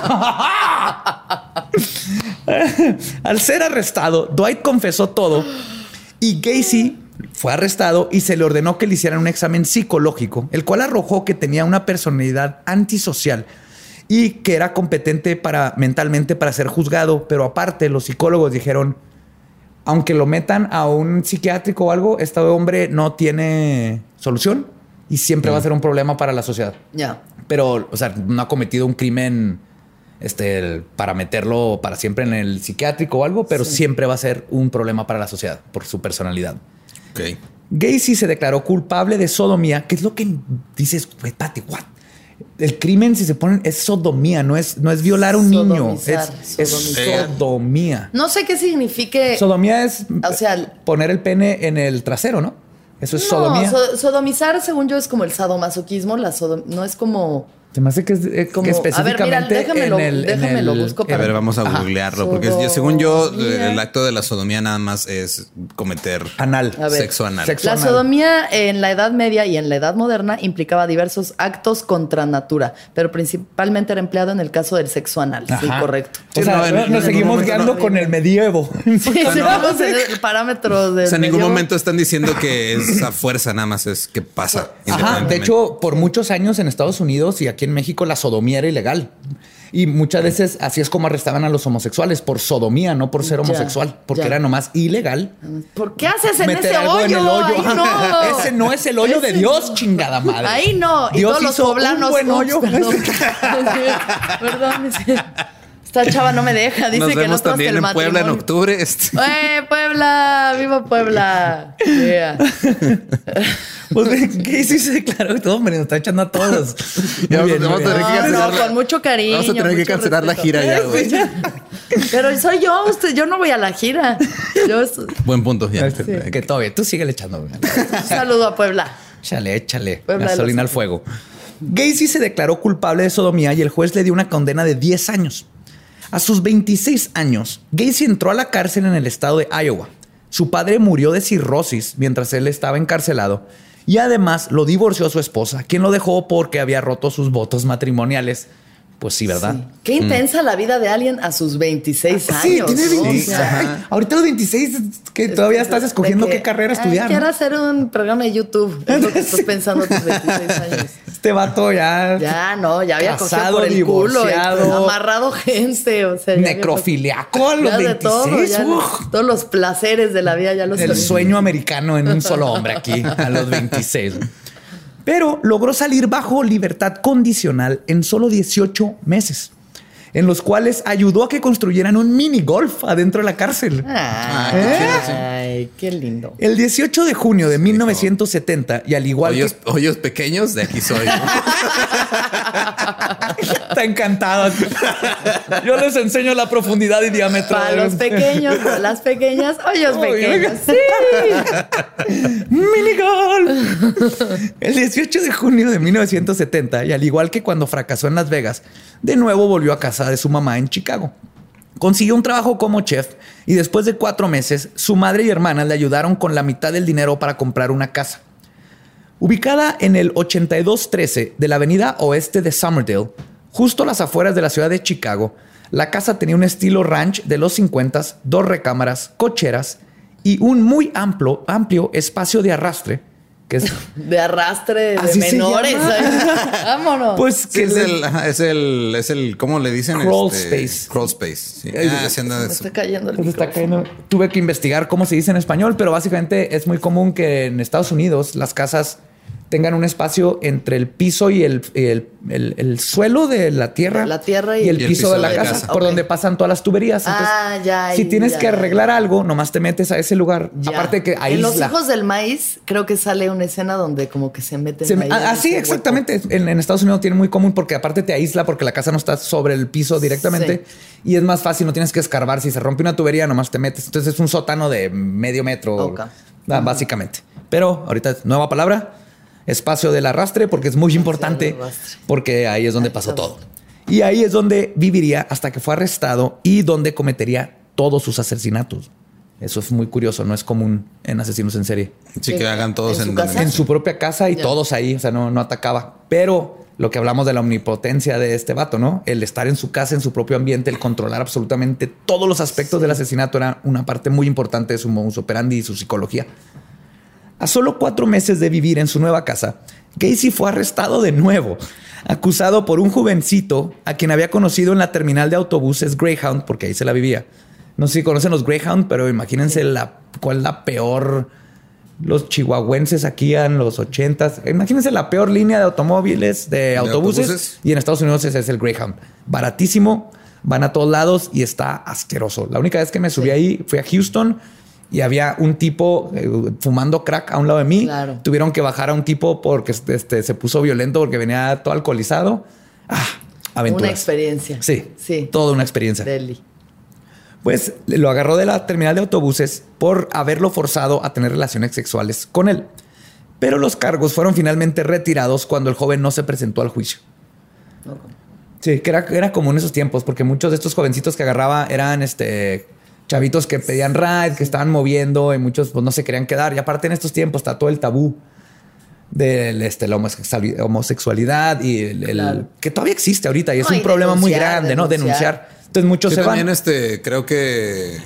Al ser arrestado, Dwight confesó todo y Gacy fue arrestado y se le ordenó que le hicieran un examen psicológico, el cual arrojó que tenía una personalidad antisocial y que era competente para mentalmente para ser juzgado, pero aparte los psicólogos dijeron, aunque lo metan a un psiquiátrico o algo, este hombre no tiene solución y siempre va a ser un problema para la sociedad Ya. pero, o sea, no ha cometido un crimen este, el- para meterlo para siempre en el psiquiátrico o algo, pero siempre va a ser un problema para la sociedad por su personalidad. Ok. Gacy se declaró culpable de sodomía, que es lo que dices, güey, Pati, what? El crimen, si se ponen, es sodomía, no es, no es violar a un niño, es, sodomía. No sé qué signifique. Sodomía es O sea, poner el pene en el trasero, ¿no? Eso es no, sodomía. so- sodomizar, según yo, es como el sadomasoquismo. La sodom- no es como. Se me hace que es eh, que Como- a ver, mira, específicamente déjamelo- en el, en déjamelo, el- busco A para- ver, vamos a Ajá. googlearlo, porque yo- según yo, el acto de la sodomía nada más es cometer anal. A ver. sexo anal. Sexo La anal. sodomía en la Edad Media y en la Edad Moderna implicaba diversos actos contra natura, pero principalmente era empleado en el caso del sexo anal. Sí, correcto. O sea, no, en- nos en seguimos guiando no. con el medievo. (laughs) Sí, sí, vamos en el parámetro de. O sea, en ningún momento están diciendo que es a fuerza, nada más es que pasa. Ajá. De hecho, por muchos años en Estados Unidos y aquí en México la sodomía era ilegal. Y muchas veces así es como arrestaban a los homosexuales por sodomía, no por ser Ya, homosexual, porque ya. era nomás ilegal. ¿Por qué haces en meter ese algo hoyo? en el hoyo. No. (laughs) Ese no es el hoyo de Dios, no. chingada madre. Ahí no. Y Dios todos los hizo un poblanos. buen Ups, hoyo. Perdón. (laughs) (laughs) Perdón. Esta chava no me deja. Dice Nos que no vemos tomas también el en Puebla en octubre. ¡Eh, Puebla! ¡Viva Puebla! Yeah. (laughs) Pues, ¿qué se declaró? Todo me lo está echando a todos. (laughs) Ya vamos- bien, vamos a tener bien. que No, cancelar no, la- con mucho cariño. Vamos a tener que cancelar la gira ya, güey. Pero soy yo, usted, yo no voy a la gira. Yo Buen punto. Ya. Que todo bien. Tú síguele echando. un saludo a Puebla. Échale, échale. Puebla Gasolina al fuego. Gacy se declaró culpable de sodomía y el juez le dio una condena de 10 años. A sus 26 años, Gacy entró a la cárcel en el estado de Iowa. Su padre murió de cirrosis mientras él estaba encarcelado y además lo divorció a su esposa, quien lo dejó porque había roto sus votos matrimoniales. Pues sí, ¿verdad? Sí. Qué intensa la vida de alguien a sus 26 años. Sí, tiene ¿no? 26. O sea, Ay, ahorita los 26 que todavía estás escogiendo que, qué carrera "Ay, estudiar. Quiero ¿no? hacer un programa de YouTube. Es lo que (laughs) estás pensando a tus 26 años. (laughs) Este vato ya, Ya, no, ya había Casado, cogido por el culo, divorciado. eh, amarrado gente, o sea, necrofiliaco a los ya de todo, 26. ya uf. todos los placeres de la vida ya los El sueño americano en un solo hombre aquí a los 26. Pero logró salir bajo libertad condicional en solo 18 meses, en los cuales ayudó a que construyeran un mini golf adentro de la cárcel. Ay, qué chido, sí. ay, qué lindo. El 18 de junio de 1970, y al igual Hoyos, que hoyos pequeños, de aquí soy. (laughs) está encantado. Yo les enseño la profundidad y diámetro. Para los pequeños, para las pequeñas, hoyos Uy, pequeños. Mini golf. El 18 de junio de 1970, y al igual que cuando fracasó en Las Vegas, de nuevo volvió a casa de su mamá en Chicago. Consiguió un trabajo como chef y después de cuatro meses, su madre y hermanas le ayudaron con la mitad del dinero para comprar una casa. Ubicada en el 8213 de la avenida oeste de Summerdale, justo a las afueras de la ciudad de Chicago, la casa tenía un estilo ranch de los 50, dos recámaras, cocheras y un muy amplio, amplio espacio de arrastre, que es (laughs) De arrastre de Así menores. Vámonos. pues Sí, que es, el, ajá, es el, es el, ¿cómo le dicen? Crawl Este, space. Crawl space. Sí. Ay, Ah, anda Me está cayendo el Pues está cayendo. Tuve que investigar cómo se dice en español, pero básicamente es muy común que en Estados Unidos las casas tengan un espacio entre el piso y el, el, el- el suelo de la tierra. La tierra y el, el piso, de la casa, por donde pasan todas las tuberías. Entonces, Ah, ya, Si tienes ya. que arreglar algo, nomás te metes a ese lugar. Ya. Aparte que ahí En Los Hijos del Maíz creo que sale una escena donde como que se meten Se- ahí en ah, sí, ese exactamente. En, en Estados Unidos tiene muy común porque aparte te aísla porque la casa no está sobre el piso directamente y es más fácil, no tienes que escarbar. Si se rompe una tubería, nomás te metes. Entonces es un sótano de medio metro, ah, básicamente. Pero ahorita, nueva palabra, espacio del arrastre porque es muy importante porque ahí es donde pasó todo. Y ahí es donde viviría hasta que fue arrestado y donde cometería todos sus asesinatos. Eso es muy curioso, no es común en asesinos en serie Sí, que hagan todos ¿En en, su casa? en su propia casa y Ya. todos ahí, o sea, no, no atacaba. Pero lo que hablamos de la omnipotencia de este vato, ¿no? El estar en su casa, en su propio ambiente, el controlar absolutamente todos los aspectos del asesinato era una parte muy importante de su modus operandi y su psicología. A solo cuatro meses de vivir en su nueva casa, Casey fue arrestado de nuevo, acusado por un jovencito a quien había conocido en la terminal de autobuses Greyhound, porque ahí se la vivía. No sé si conocen los Greyhound, pero imagínense la, cuál es la peor los chihuahuenses aquí en los ochentas. Imagínense la peor línea de automóviles, de, autobuses, autobuses? Y en Estados Unidos ese es el Greyhound. Baratísimo, van a todos lados y está asqueroso. La única vez que me subí ahí fui a Houston y había un tipo eh, fumando crack a un lado de mí. Claro. Tuvieron que bajar a un tipo porque este, se puso violento porque venía todo alcoholizado. Ah, aventuras. Una experiencia. Sí, Sí. toda una experiencia. Deli. Pues lo agarró de la terminal de autobuses por haberlo forzado a tener relaciones sexuales con él. Pero los cargos fueron finalmente retirados cuando el joven no se presentó al juicio. Sí, que era, era común en esos tiempos, porque muchos de estos jovencitos que agarraba eran este chavitos que pedían ride, que estaban moviendo y muchos pues, no se querían quedar. Y aparte en estos tiempos está todo el tabú de este, la homosexuali- homosexualidad y el, el- Claro. que todavía existe ahorita y es No, un y problema muy denunciar, grande, ¿no? denunciar. Entonces muchos Yo se también, van. este, creo que.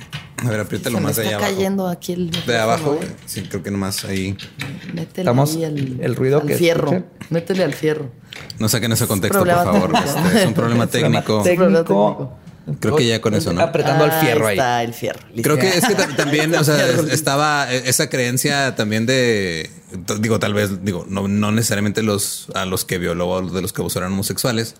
A ver, apriétalo más está allá abajo. cayendo aquí el De abajo, ¿eh? Sí, creo que nomás ahí. Métele Estamos- ahí el, el ruido al que fierro. escuchen. Métele al fierro. No saquen ese contexto, por problema favor. técnico. Este, es un problema técnico. técnico. Creo que ya con eso, ¿no? Apretando al fierro ahí. está el fierro. Creo que es que ta- también, o sea, (laughs) es- estaba esa creencia también de, digo, tal vez, digo, no, no necesariamente los a los que violó o de los que abusaron homosexuales,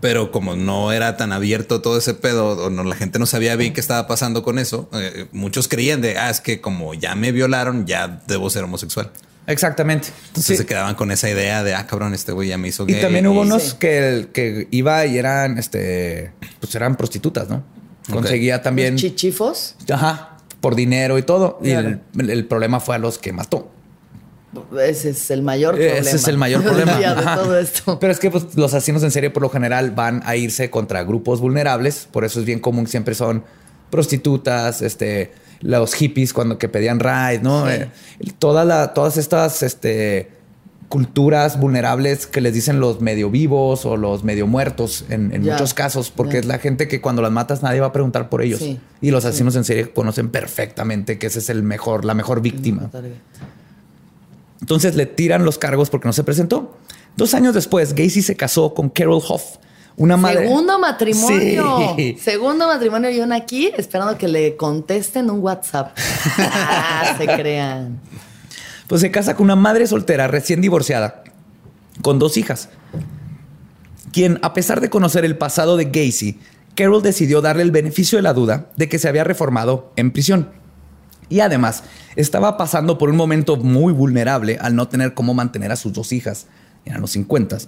pero como no era tan abierto todo ese pedo, o no, la gente no sabía bien qué estaba pasando con eso, eh, muchos creían de, ah, es que como ya me violaron, ya debo ser homosexual. Exactamente. Entonces Sí. se quedaban con esa idea de, ah, cabrón, este güey ya me hizo Y gay. también hubo unos Sí. que, que iba y eran, este, pues eran prostitutas, ¿no? Conseguía también, Los chichifos. ajá, por dinero y todo. Claro. Y el, el problema fue a los que mató. Ese es el mayor Ese problema. es el mayor (laughs) problema. día de Ajá. todo esto. Pero es que pues, los asesinos en serie por lo general van a irse contra grupos vulnerables. Por eso es bien común, siempre son prostitutas, este, los hippies cuando que pedían ride, ¿no? Sí. Eh, toda la- todas estas este, culturas vulnerables que les dicen los medio vivos o los medio muertos en, muchos casos, porque es la gente que cuando las matas nadie va a preguntar por ellos. Sí. Y los asesinos en serie conocen perfectamente que ese es el mejor, la mejor víctima. Entonces le tiran los cargos porque no se presentó. Dos años después, Gacy se casó con Carol Hoff, una madre. Segundo matrimonio. Sí. Segundo matrimonio y una aquí esperando que le contesten un WhatsApp. Ah, se crean. Pues se casa con una madre soltera recién divorciada, con dos hijas, quien, a pesar de conocer el pasado de Gacy, Carol decidió darle el beneficio de la duda de que se había reformado en prisión. Y además, estaba pasando por un momento muy vulnerable al no tener cómo mantener a sus dos hijas, eran los 50,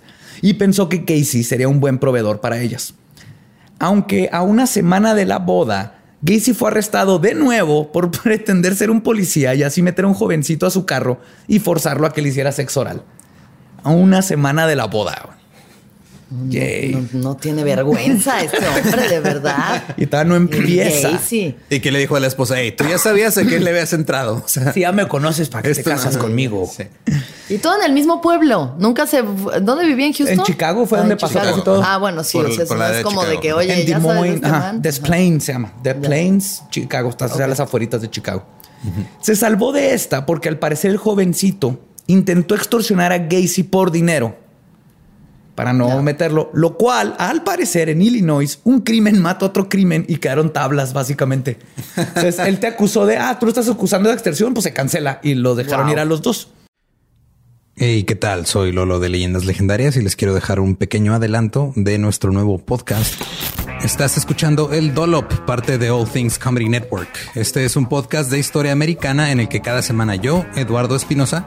y pensó que Casey sería un buen proveedor para ellas. Aunque a una semana de la boda, Gacy fue arrestado de nuevo por (laughs) pretender ser un policía y así meter a un jovencito a su carro y forzarlo a que le hiciera sexo oral. A una semana de la boda. Yay. No, no tiene vergüenza este hombre, de verdad. (laughs) Y todavía no empieza. Y que le dijo a la esposa, hey, tú ya sabías a quién le habías entrado. O sea, Si ya me conoces, ¿para qué te casas conmigo? Sí. Y todo en el mismo pueblo. Nunca se. ¿Dónde vivía en Houston? En Chicago fue Ah, donde pasó Chicago. casi todo. Ah, bueno, sí. Por- o sea, por no la es de como de que, oye, en ya sabes de Moines, este ajá, man? Des. Plaines se llama. Des Plaines, Chicago. Está a las afueritas de Chicago. Se salvó de esta porque al parecer el jovencito intentó extorsionar a Gacy por dinero para no meterlo, lo cual al parecer en Illinois un crimen mata otro crimen y quedaron tablas básicamente. Entonces (laughs) él te acusó de, ah, tú lo estás acusando de extorsión, pues se cancela y lo dejaron Wow. ir a los dos. Hey, ¿qué tal? Soy Lolo de Leyendas Legendarias y les quiero dejar un pequeño adelanto de nuestro nuevo podcast. Estás escuchando El Dollop, parte de All Things Comedy Network. Este es un podcast de historia americana en el que cada semana yo, Eduardo Espinosa,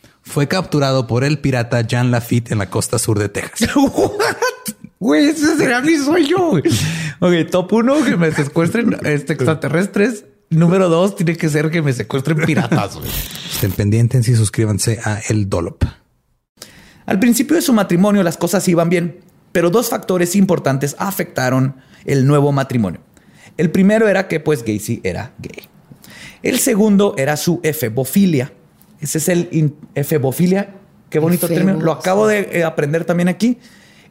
fue capturado por el pirata Jean Lafitte en la costa sur de Texas. (laughs) Güey, ese será mi sueño. Ok, top uno, que me secuestren este, extraterrestres. Número dos, tiene que ser que me secuestren piratas. Estén pendientes y suscríbanse a El Dollop. Al principio de su matrimonio las cosas iban bien, pero dos factores importantes afectaron el nuevo matrimonio. El primero era que pues Gacy era gay. El segundo era su efebofilia. Ese es el efebofilia. Qué bonito Efebo, término. Lo acabo de eh, aprender también aquí.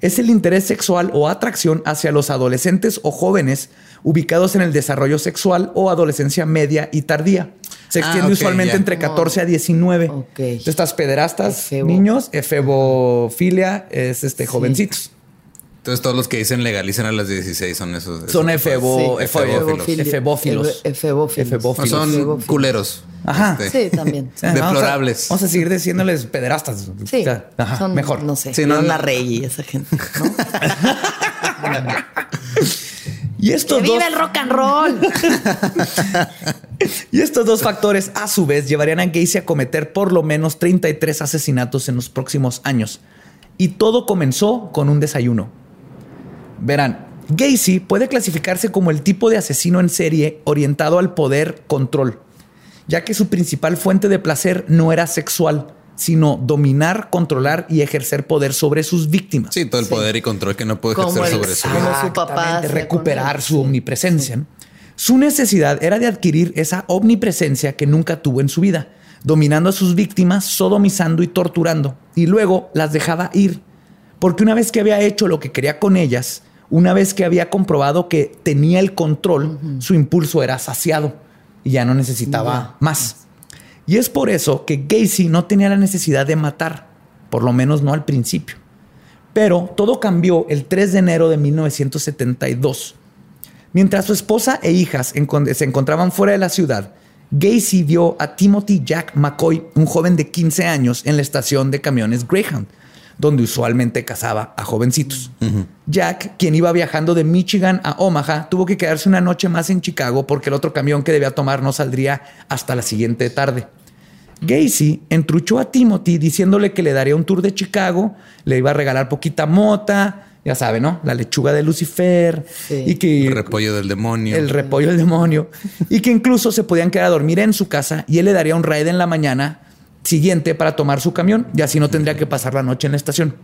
Es el interés sexual o atracción hacia los adolescentes o jóvenes ubicados en el desarrollo sexual o adolescencia media y tardía. Se Ah, extiende usualmente entre 14 a 19. Ok. Estas pederastas, Efebo. niños, efebofilia es este jovencitos. Entonces todos los que dicen legalicen a las 16 son esos. Son esos- efebo, Sí, efebófilos. Efebófilos. Efe- efebófilos. Efebófilos. No, son Efebófilos. culeros. Ajá. Este, Sí, también. (laughs) Vamos a- Deplorables. Vamos a, seguir diciéndoles pederastas. Sí, O sea, ajá, son, mejor. No sé, Sí, no, no, la rey y esa gente, ¿no? (laughs) Y estos ¡Que dos, viva el rock and roll! (laughs) y estos dos factores, a su vez, llevarían a Gacy a cometer por lo menos 33 asesinatos en los próximos años. Y todo comenzó con un desayuno. Verán, Gacy puede clasificarse como el tipo de asesino en serie orientado al poder control, ya que su principal fuente de placer no era sexual, sino dominar, controlar y ejercer poder sobre sus víctimas. Sí, todo el poder y control que no puede ejercer el- sobre como su papá Exactamente, hacía recuperar su omnipresencia. Su necesidad era de adquirir esa omnipresencia que nunca tuvo en su vida, dominando a sus víctimas, sodomizando y torturando, y luego las dejaba ir, porque una vez que había hecho lo que quería con ellas, una vez que había comprobado que tenía el control, su impulso era saciado y ya no necesitaba más. Y es por eso que Gacy no tenía la necesidad de matar, por lo menos no al principio. Pero todo cambió el 3 de enero de 1972. Mientras su esposa e hijas se encontraban fuera de la ciudad, Gacy vio a Timothy Jack McCoy, un joven de 15 años, en la estación de camiones Greyhound, donde usualmente cazaba a jovencitos. Jack, quien iba viajando de Michigan a Omaha, tuvo que quedarse una noche más en Chicago porque el otro camión que debía tomar no saldría hasta la siguiente tarde. Gacy entruchó a Timothy diciéndole que le daría un tour de Chicago, le iba a regalar poquita mota, ya sabe, ¿no? La lechuga de Lucifer Sí. y que El repollo del demonio. el repollo del demonio (laughs) y que incluso se podían quedar a dormir en su casa y él le daría un raid en la mañana siguiente para tomar su camión y así no tendría que pasar la noche en la estación.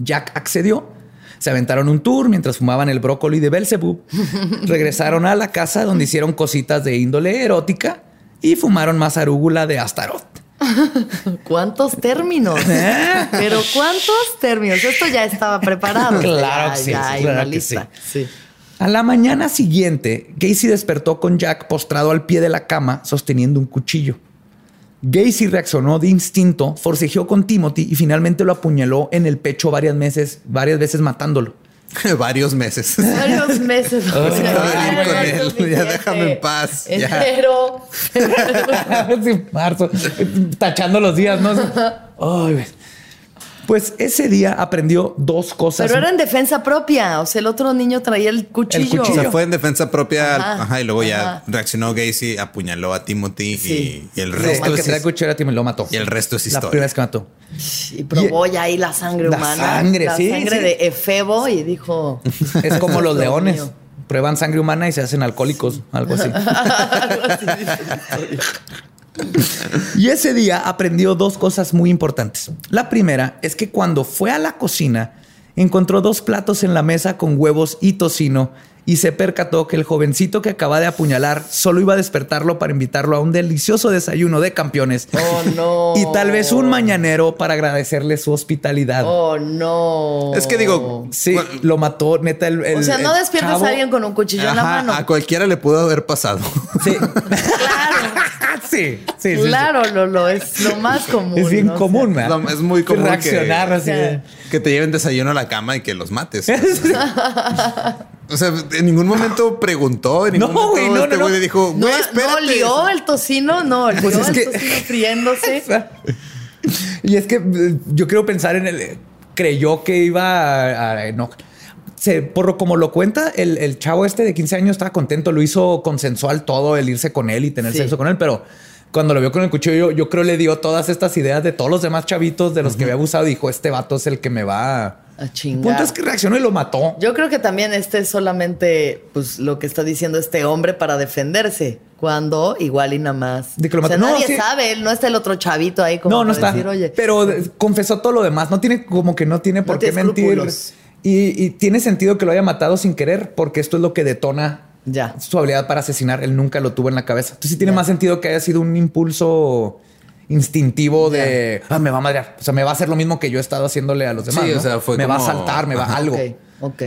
Jack accedió. Se aventaron un tour mientras fumaban el brócoli de Belzebub. (laughs) Regresaron a la casa donde hicieron cositas de índole erótica y fumaron más arúgula de Astaroth. (laughs) ¿Cuántos términos? (laughs) Pero ¿cuántos términos? Esto ya estaba preparado. Claro Ya- que sí, ya hay claro una lista. Sí. A la mañana siguiente, Gacy despertó con Jack postrado al pie de la cama sosteniendo un cuchillo. Gacy reaccionó de instinto, forcejeó con Timothy y finalmente lo apuñaló en el pecho varias veces, varias veces matándolo. (laughs) Varios meses. Varios meses. (laughs) Oh, ya no con él, ya déjame en paz, ya. Enero. (laughs) Sí, marzo, tachando los días, ¿no? Ay, güey. Pues ese día aprendió dos cosas. Pero era en defensa propia. O sea, el otro niño traía el cuchillo. O sea, fue en defensa propia. Ajá, Ajá, y luego ya reaccionó Gacy, apuñaló a Timothy Sí. y, y el resto el que es, traía el cuchillo era Tim y lo mató. y el resto es La historia. primera vez que mató. Y probó ya ahí la sangre La humana. sangre, la sí, sangre sí. de Efebo y dijo. (laughs) Es como los leones. mío. Prueban sangre humana y se hacen alcohólicos, algo así. (laughs) Algo así dice. (laughs) (laughs) Y ese día aprendió dos cosas muy importantes. La primera es que cuando fue a la cocina, encontró dos platos en la mesa con huevos y tocino y se percató que el jovencito que acaba de apuñalar solo iba a despertarlo para invitarlo a un delicioso desayuno de campeones. Oh, no. (laughs) Y tal vez un mañanero para agradecerle su hospitalidad. Oh, no. Es que digo, Sí, Bueno, lo mató, neta. El, el- O sea, no despiertas chavo- a alguien con un cuchillo en la mano. a cualquiera le pudo haber pasado. Sí. (laughs) Claro. Sí, sí. Claro, Lolo, es lo más (laughs) común. Es bien ¿no? O sea, común, Es ¿verdad? lo- es muy común Reaccionar que- así. de- que te lleven desayuno a la cama y que los mates. (laughs) (laughs) o sea, en ningún momento preguntó, en ningún No, momento güey, no, este güey no. le dijo, No, güey, no espérate. olió el tocino, no, Pues es el que- tocino friéndose. Y es que eh, yo quiero pensar en el. Creyó que iba a. a- no. Se, por como lo cuenta, el, el chavo este de 15 años estaba contento, lo hizo consensual todo, el irse con él y tener Sí. sexo con él, pero cuando lo vio con el cuchillo, yo, yo creo le dio todas estas ideas de todos los demás chavitos de los que había abusado. Dijo: Este vato es el que me va a. A El chingar. punto es que reaccionó y lo mató. Yo creo que también este es solamente pues lo que está diciendo este hombre para defenderse. Cuando igual y nada más. De que lo o sea, mató. No, nadie sí. sabe, él no está el otro chavito ahí como no, no para está. decir, oye. Pero eh, confesó todo lo demás. No tiene como que no tiene por No qué mentir. Y, y tiene sentido que lo haya matado sin querer, porque esto es lo que detona Ya. su habilidad para asesinar. Él nunca lo tuvo en la cabeza. Entonces sí tiene Ya. más sentido que haya sido un impulso instintivo de ah, me va a madrear. O sea, me va a hacer lo mismo que yo he estado haciéndole a los demás. Sí, o sea, fue me va a saltar, me va Ajá. algo. Ok, ok.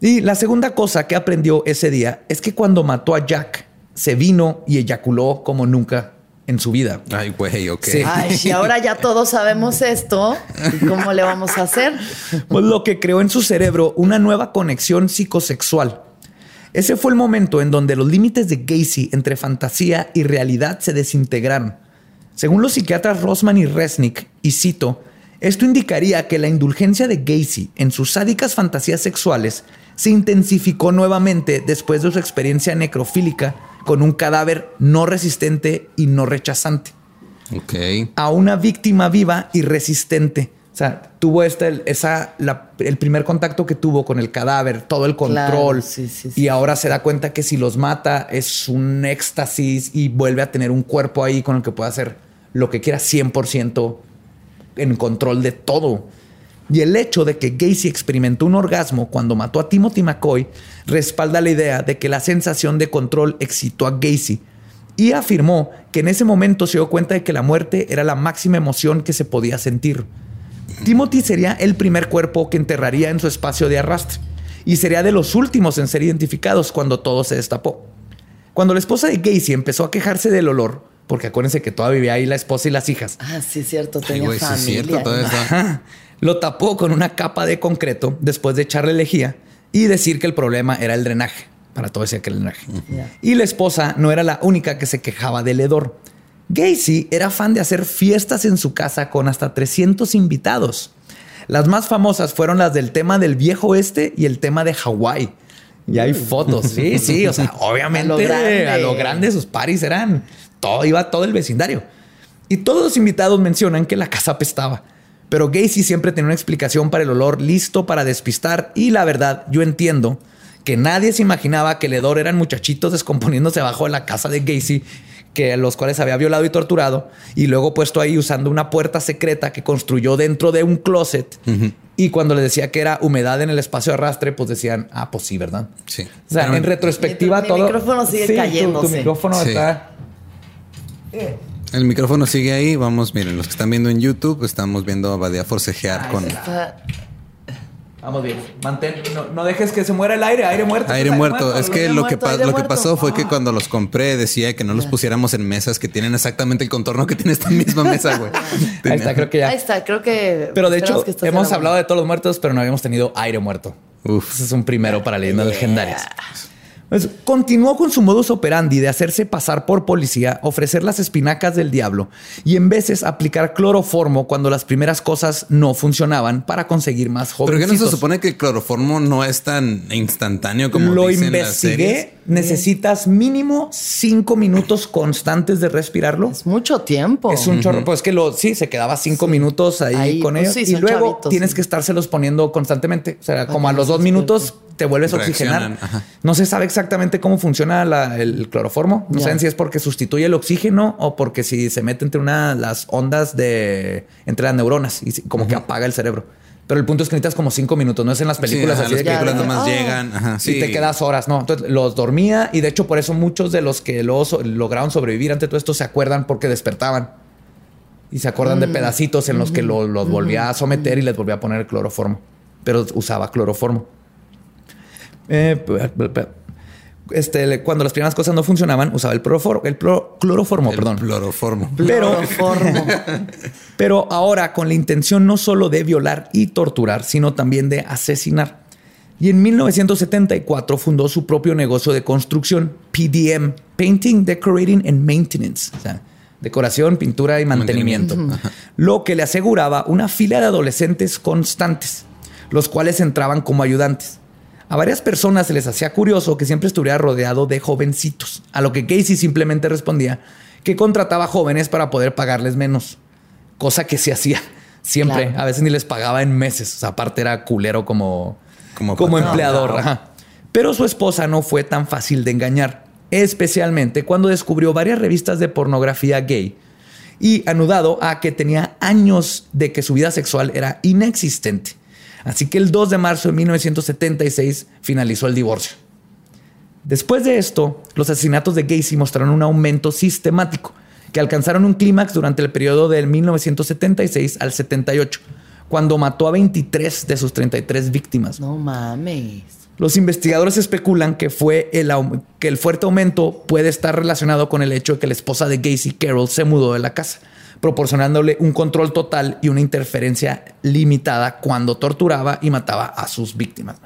Y la segunda cosa que aprendió ese día es que cuando mató a Jack, se vino y eyaculó como nunca en su vida. Ay, güey, ok. Sí. Ay, si ahora ya todos sabemos esto, ¿y ¿cómo le vamos a hacer? Pues lo que creó en su cerebro una nueva conexión psicosexual. Ese fue el momento en donde los límites de Gacy entre fantasía y realidad se desintegraron. Según los psiquiatras Rosman y Resnick, y cito, esto indicaría que la indulgencia de Gacy en sus sádicas fantasías sexuales se intensificó nuevamente después de su experiencia necrofílica con un cadáver no resistente y no rechazante Ok. a una víctima viva y resistente, sea, tuvo este, esa, la- el primer contacto que tuvo con el cadáver, todo el Claro, control. sí, sí, sí. Y ahora se da cuenta que si los mata es un éxtasis y vuelve a tener un cuerpo ahí con el que puede hacer lo que quiera 100% en control de todo. Y el hecho de que Gacy experimentó un orgasmo cuando mató a Timothy McCoy respalda la idea de que la sensación de control excitó a Gacy y afirmó que en ese momento se dio cuenta de que la muerte era la máxima emoción que se podía sentir. Timothy sería el primer cuerpo que enterraría en su espacio de arrastre y sería de los últimos en ser identificados cuando todo se destapó. Cuando la esposa de Gacy empezó a quejarse del olor, porque acuérdense que todavía vivía ahí la esposa y las hijas, Ah, sí, es cierto, Ay, tenía sí es familia. cierto. Lo tapó con una capa de concreto después de echarle lejía y decir que el problema era el drenaje. Para todo decía que el drenaje. Y la esposa no era la única que se quejaba del hedor. Gacy era fan de hacer fiestas en su casa con hasta 300 invitados. Las más famosas fueron las del tema del viejo oeste y el tema de Hawái. Y hay fotos, sí, sí, o sea, (laughs) obviamente A lo grande. a lo grande sus paris eran todo, iba todo el vecindario. Y todos los invitados mencionan que la casa apestaba. Pero Gacy siempre tenía una explicación para el olor listo para despistar. Y la verdad, yo entiendo que nadie se imaginaba que el hedor eran muchachitos descomponiéndose abajo de la casa de Gacy, que los cuales había violado y torturado, y luego puesto ahí usando una puerta secreta que construyó dentro de un closet. Y cuando le decía que era humedad en el espacio de arrastre, pues decían, ah, pues sí, ¿verdad? Sí. O sea, Pero- en retrospectiva Mi- mi todo. micrófono sigue Sí, tu- Tu, cayéndose. micrófono Sí. está. El micrófono sigue ahí. Vamos, miren, los que están viendo en YouTube, estamos viendo a Badía forcejear con Está- Vamos bien. Mantén, no, no dejes que se muera el aire, aire muerto. aire muerto. Es que lo que, muerto, pa- aire lo que pasó fue que cuando los compré decía que no los pusiéramos en mesas que tienen exactamente el contorno que tiene esta misma mesa, güey. (laughs) Ahí está, creo que ya. Ahí está, creo que. Pero de hecho, que hemos la hablado de todos los muertos, pero no habíamos tenido aire muerto. Uf. Ese es un primero para leyendas legendarias. Pues, continuó con su modus operandi de hacerse pasar por policía, ofrecer las espinacas del diablo y en veces aplicar cloroformo cuando las primeras cosas no funcionaban para conseguir más Pero jóvenes. que no se supone que el cloroformo no es tan instantáneo como Lo dicen las series? Necesitas mínimo cinco minutos constantes de respirarlo. Es mucho tiempo. Es un chorro. Pues que lo sí se quedaba cinco minutos ahí, Ahí, con pues ellos sí, y luego chavitos, tienes sí. que estárselos poniendo constantemente. O sea, como a los no dos se minutos te vuelves a oxigenar. Ajá. No se sabe exactamente cómo funciona la- el cloroformo. No Ya. saben si es porque sustituye el oxígeno o porque si se mete entre una las ondas de entre las neuronas y como que apaga el cerebro. Pero el punto es que necesitas como cinco minutos. No es en las Sí, películas ajá, así las de que películas Ya, nomás ah. llegan. Ajá, sí. y te quedas horas, ¿no? Entonces los dormía y de hecho por eso muchos de los que so- lograron sobrevivir ante todo esto se acuerdan porque despertaban. Y se acuerdan Mm. de pedacitos en los que lo- los volvía a someter y les volvía a poner el cloroformo. Pero usaba cloroformo. Eh, p- p- p- este, cuando las primeras cosas no funcionaban, usaba el, cloroformo, el plo- cloroformo, El perdón. cloroformo. Pero, Cloroformo. (laughs) pero ahora con la intención no solo de violar y torturar, sino también de asesinar. Y en 1974 fundó su propio negocio de construcción, PDM, Painting, Decorating and Maintenance. O sea, decoración, pintura y mantenimiento. Lo que le aseguraba una fila de adolescentes constantes, los cuales entraban como ayudantes. A varias personas se les hacía curioso que siempre estuviera rodeado de jovencitos, a lo que Casey simplemente respondía que contrataba jóvenes para poder pagarles menos, cosa que se hacía siempre. Claro. A veces ni les pagaba en meses. O sea, aparte era culero como, Como empleador. Pero su esposa no fue tan fácil de engañar, especialmente cuando descubrió varias revistas de pornografía gay y anudado a que tenía años de que su vida sexual era inexistente. Así que el 2 de marzo de 1976 finalizó el divorcio. Después de esto, los asesinatos de Gacy mostraron un aumento sistemático que alcanzaron un clímax durante el periodo del 1976 al 78, cuando mató a 23 de sus 33 víctimas. No mames. Los investigadores especulan que fue el, que el fuerte aumento puede estar relacionado con el hecho de que la esposa de Gacy Carroll se mudó de la casa, proporcionándole un control total y una interferencia limitada cuando torturaba y mataba a sus víctimas.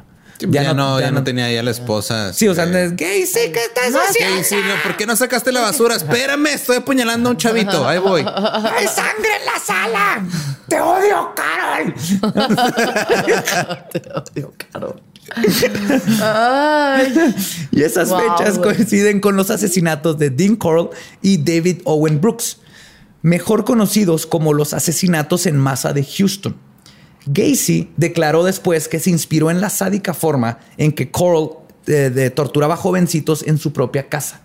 Ya, no, ya, no, tenía ya la esposa. Sí, o sea, de- es Gacy, ¿qué estás haciendo? Sí, sí, no, ¿por qué no sacaste la basura? Espérame, estoy apuñalando a un chavito. Ahí voy. ¡Hay sangre en la sala! ¡Te odio, Carol! (laughs) (laughs) Te odio, Caro. Ay. Y esas Wow, fechas coinciden con los asesinatos de Dean Coral y David Owen Brooks, mejor conocidos como los asesinatos en masa de Houston. Gacy declaró después que se inspiró en la sádica forma en que Coral eh, de- torturaba jovencitos en su propia casa.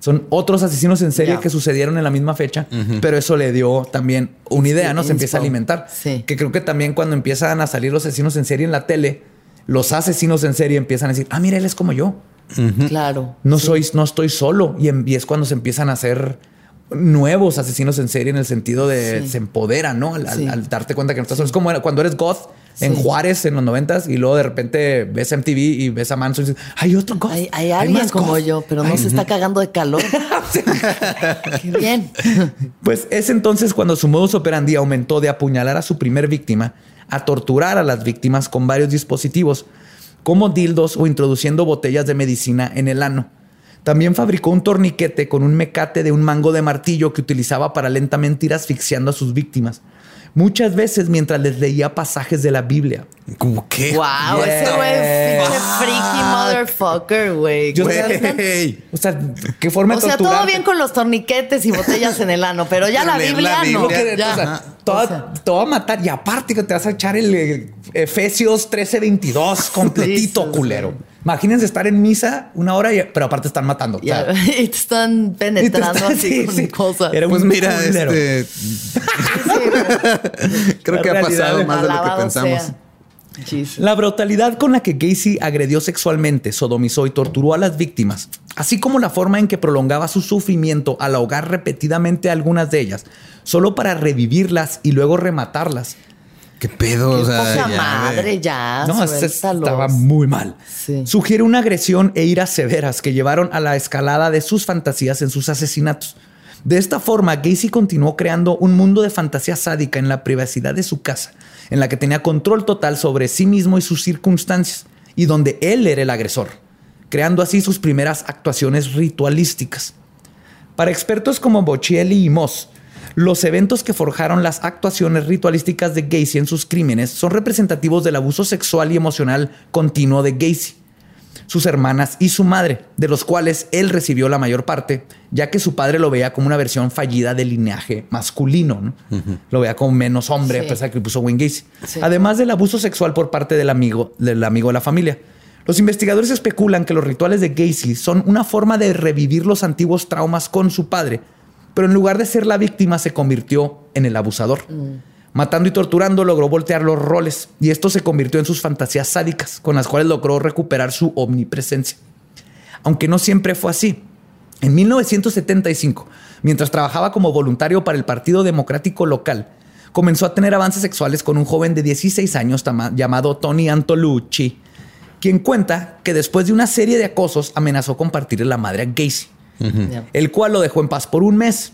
Son otros asesinos en serie que sucedieron en la misma fecha, pero eso le dio también una idea, ¿no? Se empieza a alimentar. Sí. Que creo que también cuando empiezan a salir los asesinos en serie en la tele, los asesinos en serie empiezan a decir, ah, mira, él es como yo. Claro. No soy, no estoy solo. Y, en- y es cuando se empiezan a hacer nuevos asesinos en serie en el sentido de Sí. se empoderan, ¿no? Al, al- Sí. al darte cuenta que no estás solo. Es como cuando eres goth en Sí. Juárez en los noventas y luego de repente ves MTV y ves a Manson y dices, hay otro goth. Hay, hay alguien más como goth". yo, pero no se está cagando de calor. (laughs) Qué bien. (laughs) Pues es entonces cuando su modus operandi aumentó de apuñalar a su primer víctima a torturar a las víctimas con varios dispositivos, como dildos o introduciendo botellas de medicina en el ano. También fabricó un torniquete con un mecate de un mango de martillo que utilizaba para lentamente ir asfixiando a sus víctimas. Muchas veces mientras les leía pasajes de la Biblia. ¿Cómo qué? Wow, ese güey es pinche freaky motherfucker, güey. O sea, qué forma O de sea, torturar. todo bien con los torniquetes y botellas en el ano, pero ya la Biblia, la no. Lo que- Ya. o sea, te va- O sea, te va a matar y aparte que te vas a echar el eh, Efesios 13:22 completito, culero. Imagínense estar en misa una hora, y- pero aparte están matando. O sea, ya, (laughs) y te están y te penetrando están- así sí, con sí. cosas. Era Pues un mira, culero. este. (laughs) Creo que La ha pasado más de lo que pensamos. sea. Jesus. La brutalidad con la que Gacy agredió sexualmente, sodomizó y torturó a las víctimas, así como la forma en que prolongaba su sufrimiento al ahogar repetidamente a algunas de ellas, solo para revivirlas y luego rematarlas. ¿Qué pedo? Qué o sea, poca ya, madre, ya. No, suéltalos. estaba muy mal. Sí. Sugiere una agresión e iras severas que llevaron a la escalada de sus fantasías en sus asesinatos. De esta forma, Gacy continuó creando un mundo de fantasía sádica en la privacidad de su casa, en la que tenía control total sobre sí mismo y sus circunstancias, y donde él era el agresor, creando así sus primeras actuaciones ritualísticas. Para expertos como Boccielli y Moss, los eventos que forjaron las actuaciones ritualísticas de Gacy en sus crímenes son representativos del abuso sexual y emocional continuo de Gacy, sus hermanas y su madre, de los cuales él recibió la mayor parte, ya que su padre lo veía como una versión fallida del linaje masculino, ¿no? lo veía como menos hombre, Sí. a pesar de que puso Wayne Gacy. Sí. Además del abuso sexual por parte del amigo, del amigo de la familia. Los investigadores especulan que los rituales de Gacy son una forma de revivir los antiguos traumas con su padre, pero en lugar de ser la víctima se convirtió en el abusador. Matando y torturando logró voltear los roles y esto se convirtió en sus fantasías sádicas, con las cuales logró recuperar su omnipresencia. Aunque no siempre fue así. En 1975, mientras trabajaba como voluntario para el Partido Democrático local, comenzó a tener avances sexuales con un joven de 16 años llamado Tony Antolucci, quien cuenta que después de una serie de acosos amenazó con partirle la madre a Gacy, El cual lo dejó en paz por un mes.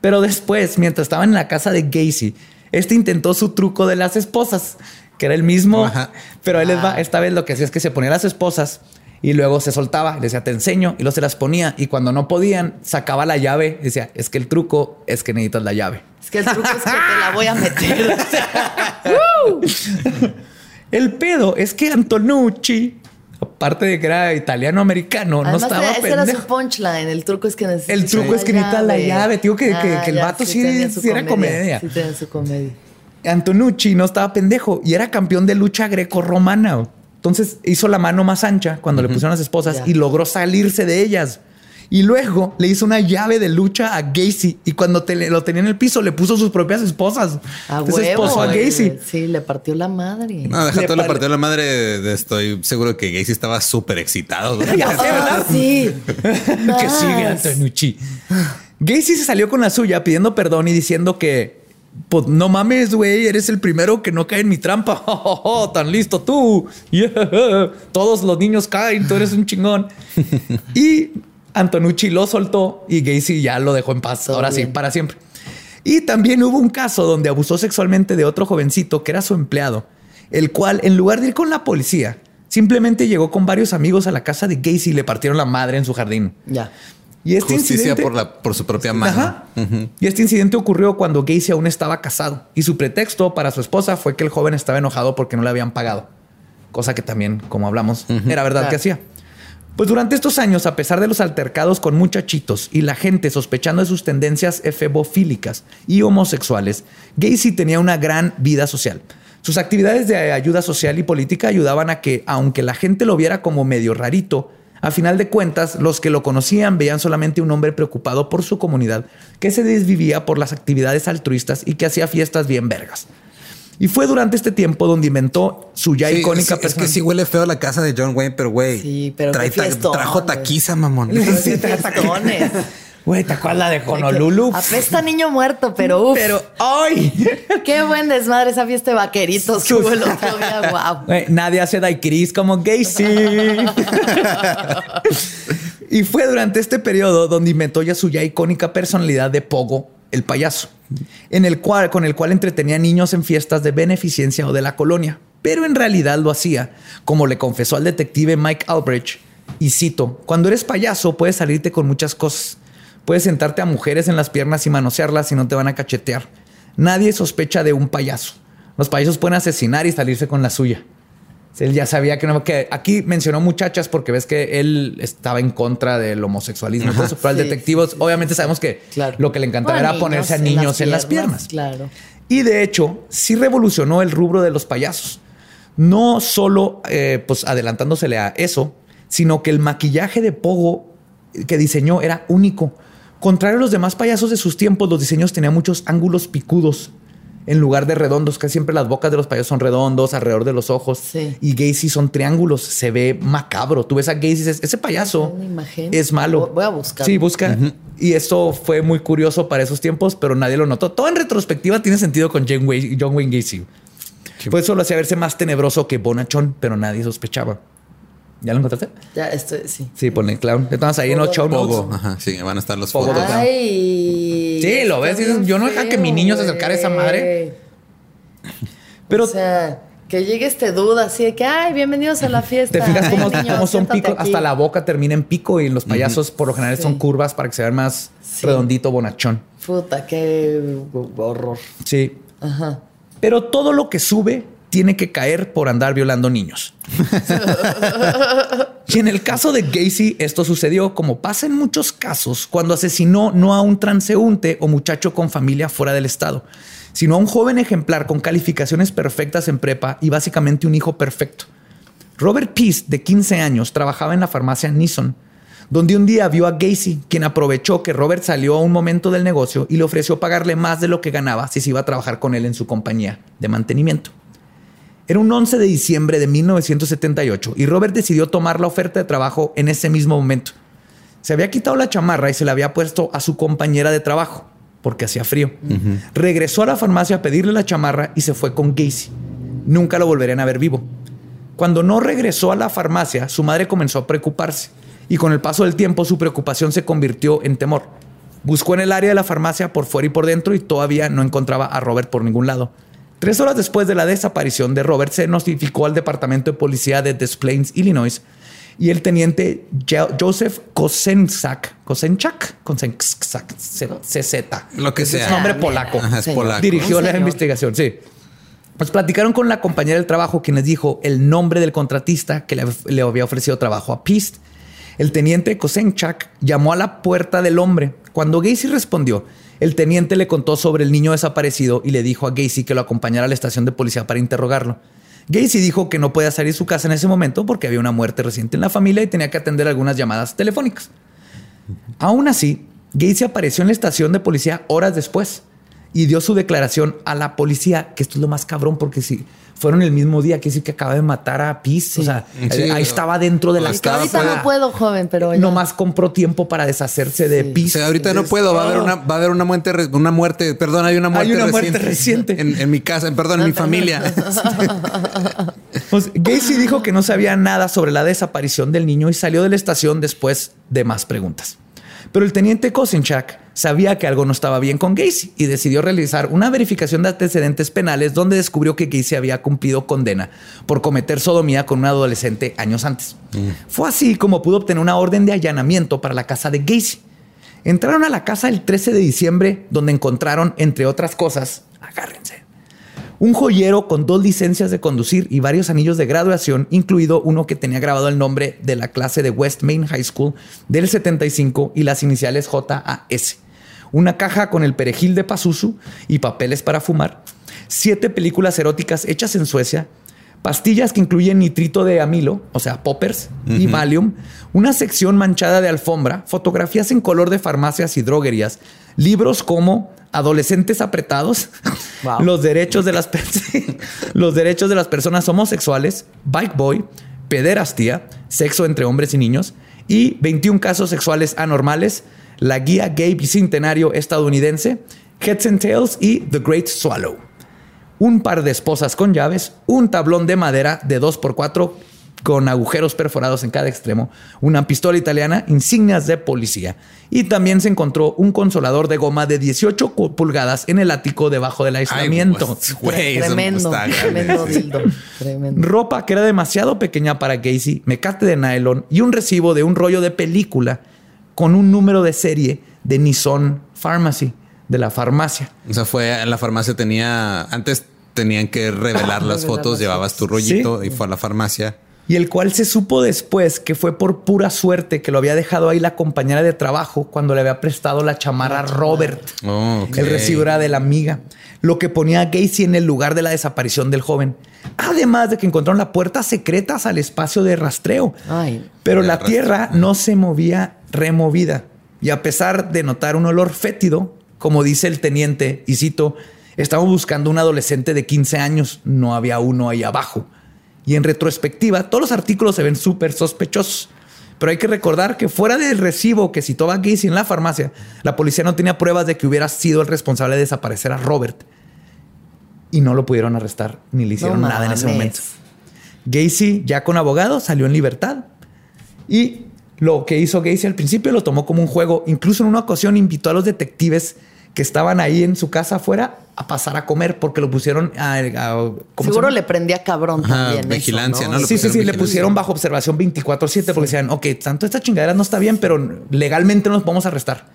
Pero después, mientras estaba en la casa de Gacy, este intentó su truco de las esposas, que era el mismo, Ajá. pero él les va, esta vez lo que hacía es que se ponía las esposas y luego se soltaba, le decía, te enseño, y luego se las ponía, y cuando no podían, sacaba la llave, y decía, es que el truco es que necesitas la llave. Es que el truco es que te la voy a meter. (laughs) El pedo es que Antonucci, aparte de que era italiano-americano, no estaba ese era su pendejo. punchline. El truco es que necesitas El truco es que necesitas la llave. Digo que- que- que el vato sí- tenía su sí era comedia. Sí, tenía su comedia. Antonucci no estaba pendejo y era campeón de lucha greco-romana. Entonces hizo la mano más ancha cuando le pusieron las esposas Ya. y logró salirse de ellas. Y luego le hizo una llave de lucha a Gacy y cuando te- lo tenía en el piso le puso sus propias esposas. A Entonces huevo. esposó a. Gacy. Sí, le partió la madre. No, deja Le todo pare- partió la madre. de- Estoy seguro que Gacy estaba súper excitado. (laughs) Ya sé, ¿verdad? Ah, sí. (laughs) que sigue. Antonucci. Gacy se salió con la suya pidiendo perdón y diciendo que, pues no mames, güey, eres el primero que no cae en mi trampa. Oh, (laughs) tan listo tú. Yeah. Todos los niños caen, tú eres un chingón. y Antonucci lo soltó y Gacy ya lo dejó en paz. Ahora sí, para siempre. Y también hubo un caso donde abusó sexualmente de otro jovencito que era su empleado, el cual, en lugar de ir con la policía, simplemente llegó con varios amigos a la casa de Gacy y le partieron la madre en su jardín. Ya. Y este Justicia incidente- por, la, por su propia mano. Ajá. Y este incidente ocurrió cuando Gacy aún estaba casado y su pretexto para su esposa fue que el joven estaba enojado porque no le habían pagado. Cosa que también, como hablamos, era verdad Claro. que hacía. Pues durante estos años, a pesar de los altercados con muchachitos y la gente sospechando de sus tendencias efebofílicas y homosexuales, Gacy tenía una gran vida social. Sus actividades de ayuda social y política ayudaban a que, aunque la gente lo viera como medio rarito, a final de cuentas, los que lo conocían veían solamente un hombre preocupado por su comunidad, que se desvivía por las actividades altruistas y que hacía fiestas bien vergas. Y fue durante este tiempo donde inventó su ya Sí, icónica es, es que sí huele feo la casa de John Wayne, pero güey. Sí, pero trae fiestón, trajo taquiza, mamón. (laughs) Sí. Güey, ¿te acuerdas la de Honolulu? Apesta niño muerto, pero uff. Pero, ¡ay! (laughs) Qué buen desmadre esa fiesta de vaqueritos que hubo el otro día. (laughs) Wow. Nadie hace daiquiris como Gacy. y fue durante este periodo donde inventó ya su ya icónica personalidad de Pogo, el payaso, en el cual, con el cual entretenía niños en fiestas de beneficencia o de la colonia. Pero en realidad lo hacía, como le confesó al detective Mike Albrecht, y cito, cuando eres payaso puedes salirte con muchas cosas. Puedes sentarte a mujeres en las piernas y manosearlas y no te van a cachetear. Nadie sospecha de un payaso. Los payasos pueden asesinar y salirse con la suya. Él ya sabía que no, que aquí mencionó muchachas porque ves que él estaba en contra del homosexualismo. y todo eso, pero al detectivo, sí, obviamente sabemos que Claro. lo que le encantaba Bueno, era ponerse a niños en las piernas. Claro. Y de hecho, sí revolucionó el rubro de los payasos. No solo eh, pues adelantándosele a eso, sino que el maquillaje de Pogo que diseñó era único. Contrario a los demás payasos de sus tiempos, los diseños tenían muchos ángulos picudos en lugar de redondos, que siempre las bocas de los payasos son redondos alrededor de los ojos. Sí. Y Gacy son triángulos, se ve macabro. Tú ves a Gacy y dices, ese payaso es malo. Voy a buscarlo. Sí, busca. Y esto fue muy curioso para esos tiempos, pero nadie lo notó. Todo en retrospectiva tiene sentido con John Wayne, John Wayne Gacy. Pues eso lo hacía verse más tenebroso que Bonachón, pero nadie sospechaba. ¿Ya lo encontraste? Ya estoy, sí. Sí, ponle clown. Estamos ahí en los show notes. Pogo. Ajá, sí, van a estar los Pogo fotos. total. Ay. Sí, lo ves dices, yo no deja que mi niño se acercara a esa madre. Pero o sea, que llegue este duda así de que, ay, bienvenidos a la fiesta. te fijas cómo, niño, cómo son picos, aquí. hasta la boca termina en pico y en los payasos por lo general son curvas para que se vean más Sí. redondito, bonachón. Puta, qué horror. Sí. Ajá. Pero todo lo que sube tiene que caer por andar violando niños. (laughs) y en el caso de Gacy, esto sucedió como pasa en muchos casos cuando asesinó no a un transeúnte o muchacho con familia fuera del estado, sino a un joven ejemplar con calificaciones perfectas en prepa y básicamente un hijo perfecto. Robert Peace, de 15 años, trabajaba en la farmacia Nissan, donde un día vio a Gacy, quien aprovechó que Robert salió a un momento del negocio y le ofreció pagarle más de lo que ganaba si se iba a trabajar con él en su compañía de mantenimiento. Era un 11 de diciembre de 1978 y Robert decidió tomar la oferta de trabajo en ese mismo momento. Se había quitado la chamarra y se la había puesto a su compañera de trabajo porque hacía frío. Regresó a la farmacia a pedirle la chamarra y se fue con Gacy. Nunca lo volverían a ver vivo. Cuando no regresó a la farmacia, su madre comenzó a preocuparse y con el paso del tiempo su preocupación se convirtió en temor. Buscó en el área de la farmacia por fuera y por dentro y todavía no encontraba a Robert por ningún lado. Tres horas después de la desaparición de Robert, se notificó al departamento de policía de Des Plaines, Illinois, y el teniente Jo- Joseph Kosenczak, Kosenczak, Kosenczak, CZ, Lo que sea. Es nombre polaco. Ajá, es polaco. Dirigió la investigación, sí. Pues platicaron con la compañera del trabajo, quien les dijo el nombre del contratista que le, le había ofrecido trabajo a Pist. El teniente Kosenchak llamó a la puerta del hombre. Cuando Gacy respondió, el teniente le contó sobre el niño desaparecido y le dijo a Gacy que lo acompañara a la estación de policía para interrogarlo. Gacy dijo que no podía salir de su casa en ese momento porque había una muerte reciente en la familia y tenía que atender algunas llamadas telefónicas. Aún así, Gacy apareció en la estación de policía horas después y dio su declaración a la policía, que esto es lo más cabrón porque si fueron el mismo día, que decir que acaba de matar a Peace, o sea, Sí, ahí estaba dentro de la Que ahorita fuera. no puedo, joven, pero ya. Nomás compró tiempo para deshacerse de. O sea, ahorita no puedo. Va a haber una, va a haber una muerte, una muerte. Perdón, hay una muerte, una muerte reciente. En, en mi casa, perdón, en mi familia. Pues Gacy dijo que no sabía nada sobre la desaparición del niño y salió de la estación después de más preguntas. Pero el teniente Kosinchak sabía que algo no estaba bien con Gacy y decidió realizar una verificación de antecedentes penales donde descubrió que Gacy había cumplido condena por cometer sodomía con un adolescente años antes. Fue así como pudo obtener una orden de allanamiento para la casa de Gacy. Entraron a la casa el 13 de diciembre donde encontraron, entre otras cosas, agárrense, un joyero con dos licencias de conducir y varios anillos de graduación, incluido uno que tenía grabado el nombre de la clase de West Main High School del 75 y las iniciales JAS. Una caja con el perejil de Pazuzu y papeles para fumar. siete películas eróticas hechas en Suecia, pastillas que incluyen nitrito de amilo, o sea, poppers y Valium, una sección manchada de alfombra, fotografías en color de farmacias y droguerías, libros como Adolescentes apretados, (laughs) Wow. los derechos de las (laughs) los derechos de las personas homosexuales, Bike Boy, pederastía, sexo entre hombres y niños y 21 casos sexuales anormales, la guía gay bicentenario estadounidense, Heads and Tails y The Great Swallow un par de esposas con llaves, un tablón de madera de 2x4 con agujeros perforados en cada extremo, una pistola italiana, insignias de policía. Y también se encontró un consolador de goma de 18 cu- pulgadas en el ático debajo del aislamiento. pues, (laughs) eso Tremendo, tremendo sí. dildo. Tremendo. Ropa que era demasiado pequeña para Gacy, mecate de nylon y un recibo de un rollo de película con un número de serie de Nissan Pharmacy, de la farmacia. O sea, fue en la farmacia tenía antes tenían que revelar (laughs) las Revelar fotos, las llevabas tu rollito y fue a la farmacia. y el cual se supo después que fue por pura suerte que lo había dejado ahí la compañera de trabajo cuando le había prestado la chamarra a Robert. Oh. El recibo era de la amiga, lo que ponía a Gacy en el lugar de la desaparición del joven. Además de que encontraron la puerta secretas al espacio de rastreo. Ay. Pero la rastreo. tierra no se movía removida. Y a pesar de notar un olor fétido, como dice el teniente, y cito, estamos buscando un adolescente de 15 años, no había uno ahí abajo. Y en retrospectiva, todos los artículos se ven súper sospechosos. Pero hay que recordar que fuera del recibo que citó Gacy en la farmacia, la policía no tenía pruebas de que hubiera sido el responsable de desaparecer a Robert. Y no lo pudieron arrestar ni le hicieron No nada en ese momento. Gacy, ya con abogado, salió en libertad. Y lo que hizo Gacy al principio lo tomó como un juego. Incluso en una ocasión invitó a los detectives que estaban ahí en su casa afuera a pasar a comer porque lo pusieron a... a- ¿cómo se Seguro le prendía cabrón Ajá, también. eso, vigilancia, ¿no? Sí, sí, sí, le vigilancia. pusieron bajo observación 24-7 porque decían, ok, tanto esta chingadera no está bien, pero legalmente no nos podemos arrestar.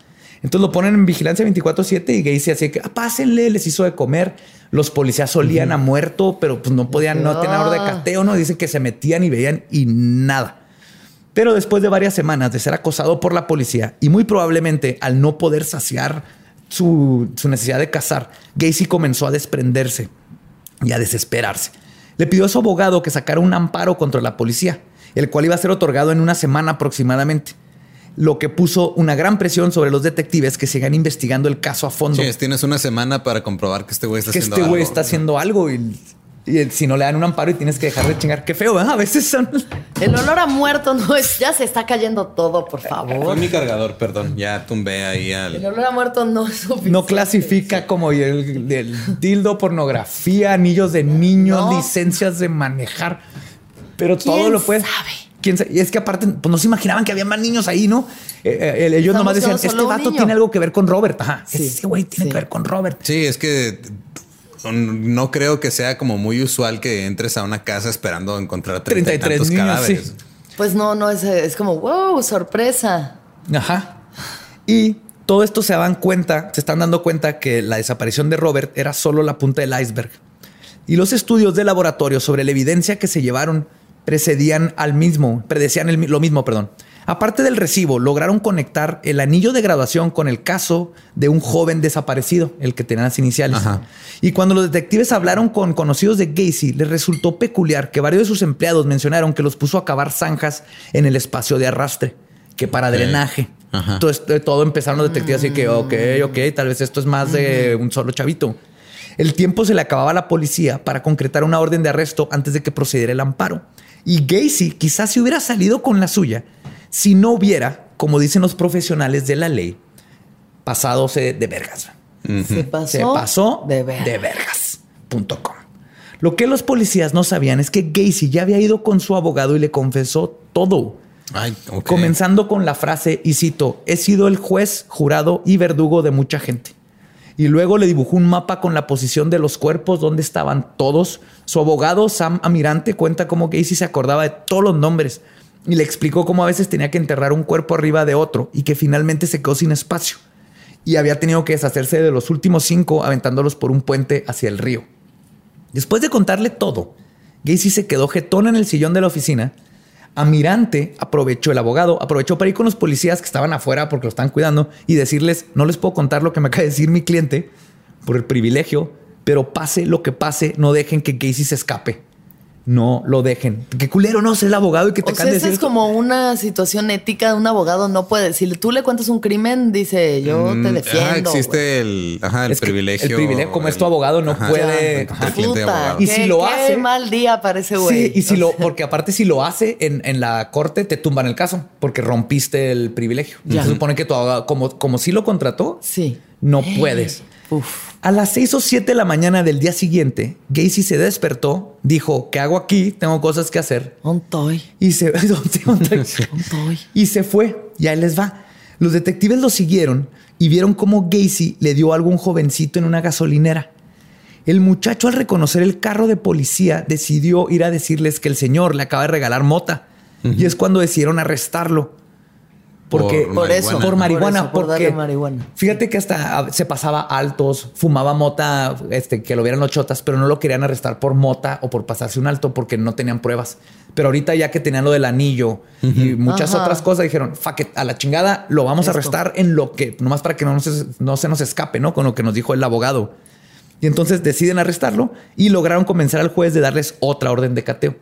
Entonces lo ponen en vigilancia 24-7 y Gacy así que, ah, pásenle, les hizo de comer. Los policías olían a muerto, pero pues no podían no tener orden de cateo, ¿no? Dicen que se metían y veían y nada. Pero después de varias semanas de ser acosado por la policía y muy probablemente al no poder saciar su, su necesidad de cazar, Gacy comenzó a desprenderse y a desesperarse. Le pidió a su abogado que sacara un amparo contra la policía, el cual iba a ser otorgado en una semana aproximadamente, lo que puso una gran presión sobre los detectives que sigan investigando el caso a fondo. Sí, es- tienes una semana para comprobar que este güey está que haciendo este güey algo. está haciendo algo y, y si no le dan un amparo y tienes que dejar de chingar, qué feo, ¿eh? A veces son... El olor a muerto no es. Ya se está cayendo todo, por Fue favor. mi cargador, perdón. Ya tumbé ahí El al. olor a muerto no es suficiente. No clasifica como el, el dildo, pornografía, anillos de niños, No. licencias de manejar. Pero todo ¿Quién lo puede. sabe? ¿Quién sabe? Y es que aparte, pues no se imaginaban que había más niños ahí, ¿no? Eh, eh, ellos Estamos nomás decían, este vato niño". tiene algo que ver con Robert. Ajá. Sí. Ese güey tiene Sí. que ver con Robert. Sí, es que no creo que sea como muy usual que entres a una casa esperando encontrar 30 y 33 tantos niños, cadáveres. sí. Pues no, no es, es como, wow, sorpresa. Ajá. Y todo esto se dan cuenta, se están dando cuenta que la desaparición de Robert era solo la punta del iceberg. Y los estudios de laboratorio sobre la evidencia que se llevaron precedían al mismo, predecían el lo mismo, perdón. Aparte del recibo, lograron conectar el anillo de graduación con el caso de un joven desaparecido, el que tenía las iniciales. Ajá. Y cuando los detectives hablaron con conocidos de Gacy, les resultó peculiar que varios de sus empleados mencionaron que los puso a cavar zanjas en el espacio de arrastre, que para drenaje. Ajá. Entonces, de todo empezaron los detectives así que, ok, ok, tal vez esto es más de un solo chavito. El tiempo se le acababa a la policía para concretar una orden de arresto antes de que procediera el amparo. Y Gacy quizás se hubiera salido con la suya si no hubiera, como dicen los profesionales de la ley, pasadose de vergas. Se pasó. Se pasó de de, ver. vergas.com. Lo que los policías no sabían es que Gacy ya había ido con su abogado y le confesó todo. Ay, ok. Comenzando con la frase, y cito, he sido el juez, jurado y verdugo de mucha gente. Y luego le dibujó un mapa con la posición de los cuerpos, donde estaban todos. Su abogado, Sam Amirante, cuenta cómo Gacy se acordaba de todos los nombres y le explicó cómo a veces tenía que enterrar un cuerpo arriba de otro y que finalmente se quedó sin espacio. Y había tenido que deshacerse de los últimos cinco aventándolos por un puente hacia el río. Después de contarle todo, Gacy se quedó jetón en el sillón de la oficina. Amirante aprovechó, el abogado aprovechó para ir con los policías que estaban afuera porque lo estaban cuidando y decirles, no les puedo contar lo que me acaba de decir mi cliente por el privilegio, Pero pase lo que pase, no dejen que Casey se escape. No lo dejen. Qué culero, no, ser el abogado y que te O sea, de esa decir es como una situación ética. Un abogado no puede decirle, tú le cuentas un crimen, dice, yo Mm, te ajá, defiendo. existe el, ajá, el Es que privilegio. el privilegio, como es tu el- abogado, no ajá, puede- el Ajá. de Puta. Y qué- si lo qué hace- mal día para ese güey. Sí, y si lo, (laughs) porque aparte si lo hace en, en la corte, te tumban el caso porque rompiste el privilegio. Se supone que tu abogado, como, como si lo contrató, Sí. no puedes. Uf. A las 6 o 7 de la mañana del día siguiente, Gacy se despertó, dijo, ¿qué hago aquí? Tengo cosas que hacer. Un toy. Y se, (laughs) (laughs) Un toy. y se fue. Y ahí les va. Los detectives lo siguieron y vieron cómo Gacy le dio algo a un jovencito en una gasolinera. El muchacho al reconocer el carro de policía decidió ir a decirles que el señor le acaba de regalar mota. Y es cuando decidieron arrestarlo. Porque Por Por eso. marihuana. por marihuana, Por eso, porque marihuana. fíjate que hasta se pasaba altos, fumaba mota, este, que lo vieran los chotas, pero no lo querían arrestar por mota o por pasarse un alto porque no tenían pruebas. Pero ahorita ya que tenían lo del anillo y muchas Ajá. otras cosas, dijeron, fuck it, a la chingada, lo vamos a Esto. arrestar en lo que, nomás para que no, se- no se nos escape, ¿no? Con lo que nos dijo el abogado. Y entonces deciden arrestarlo y lograron convencer al juez de darles otra orden de cateo.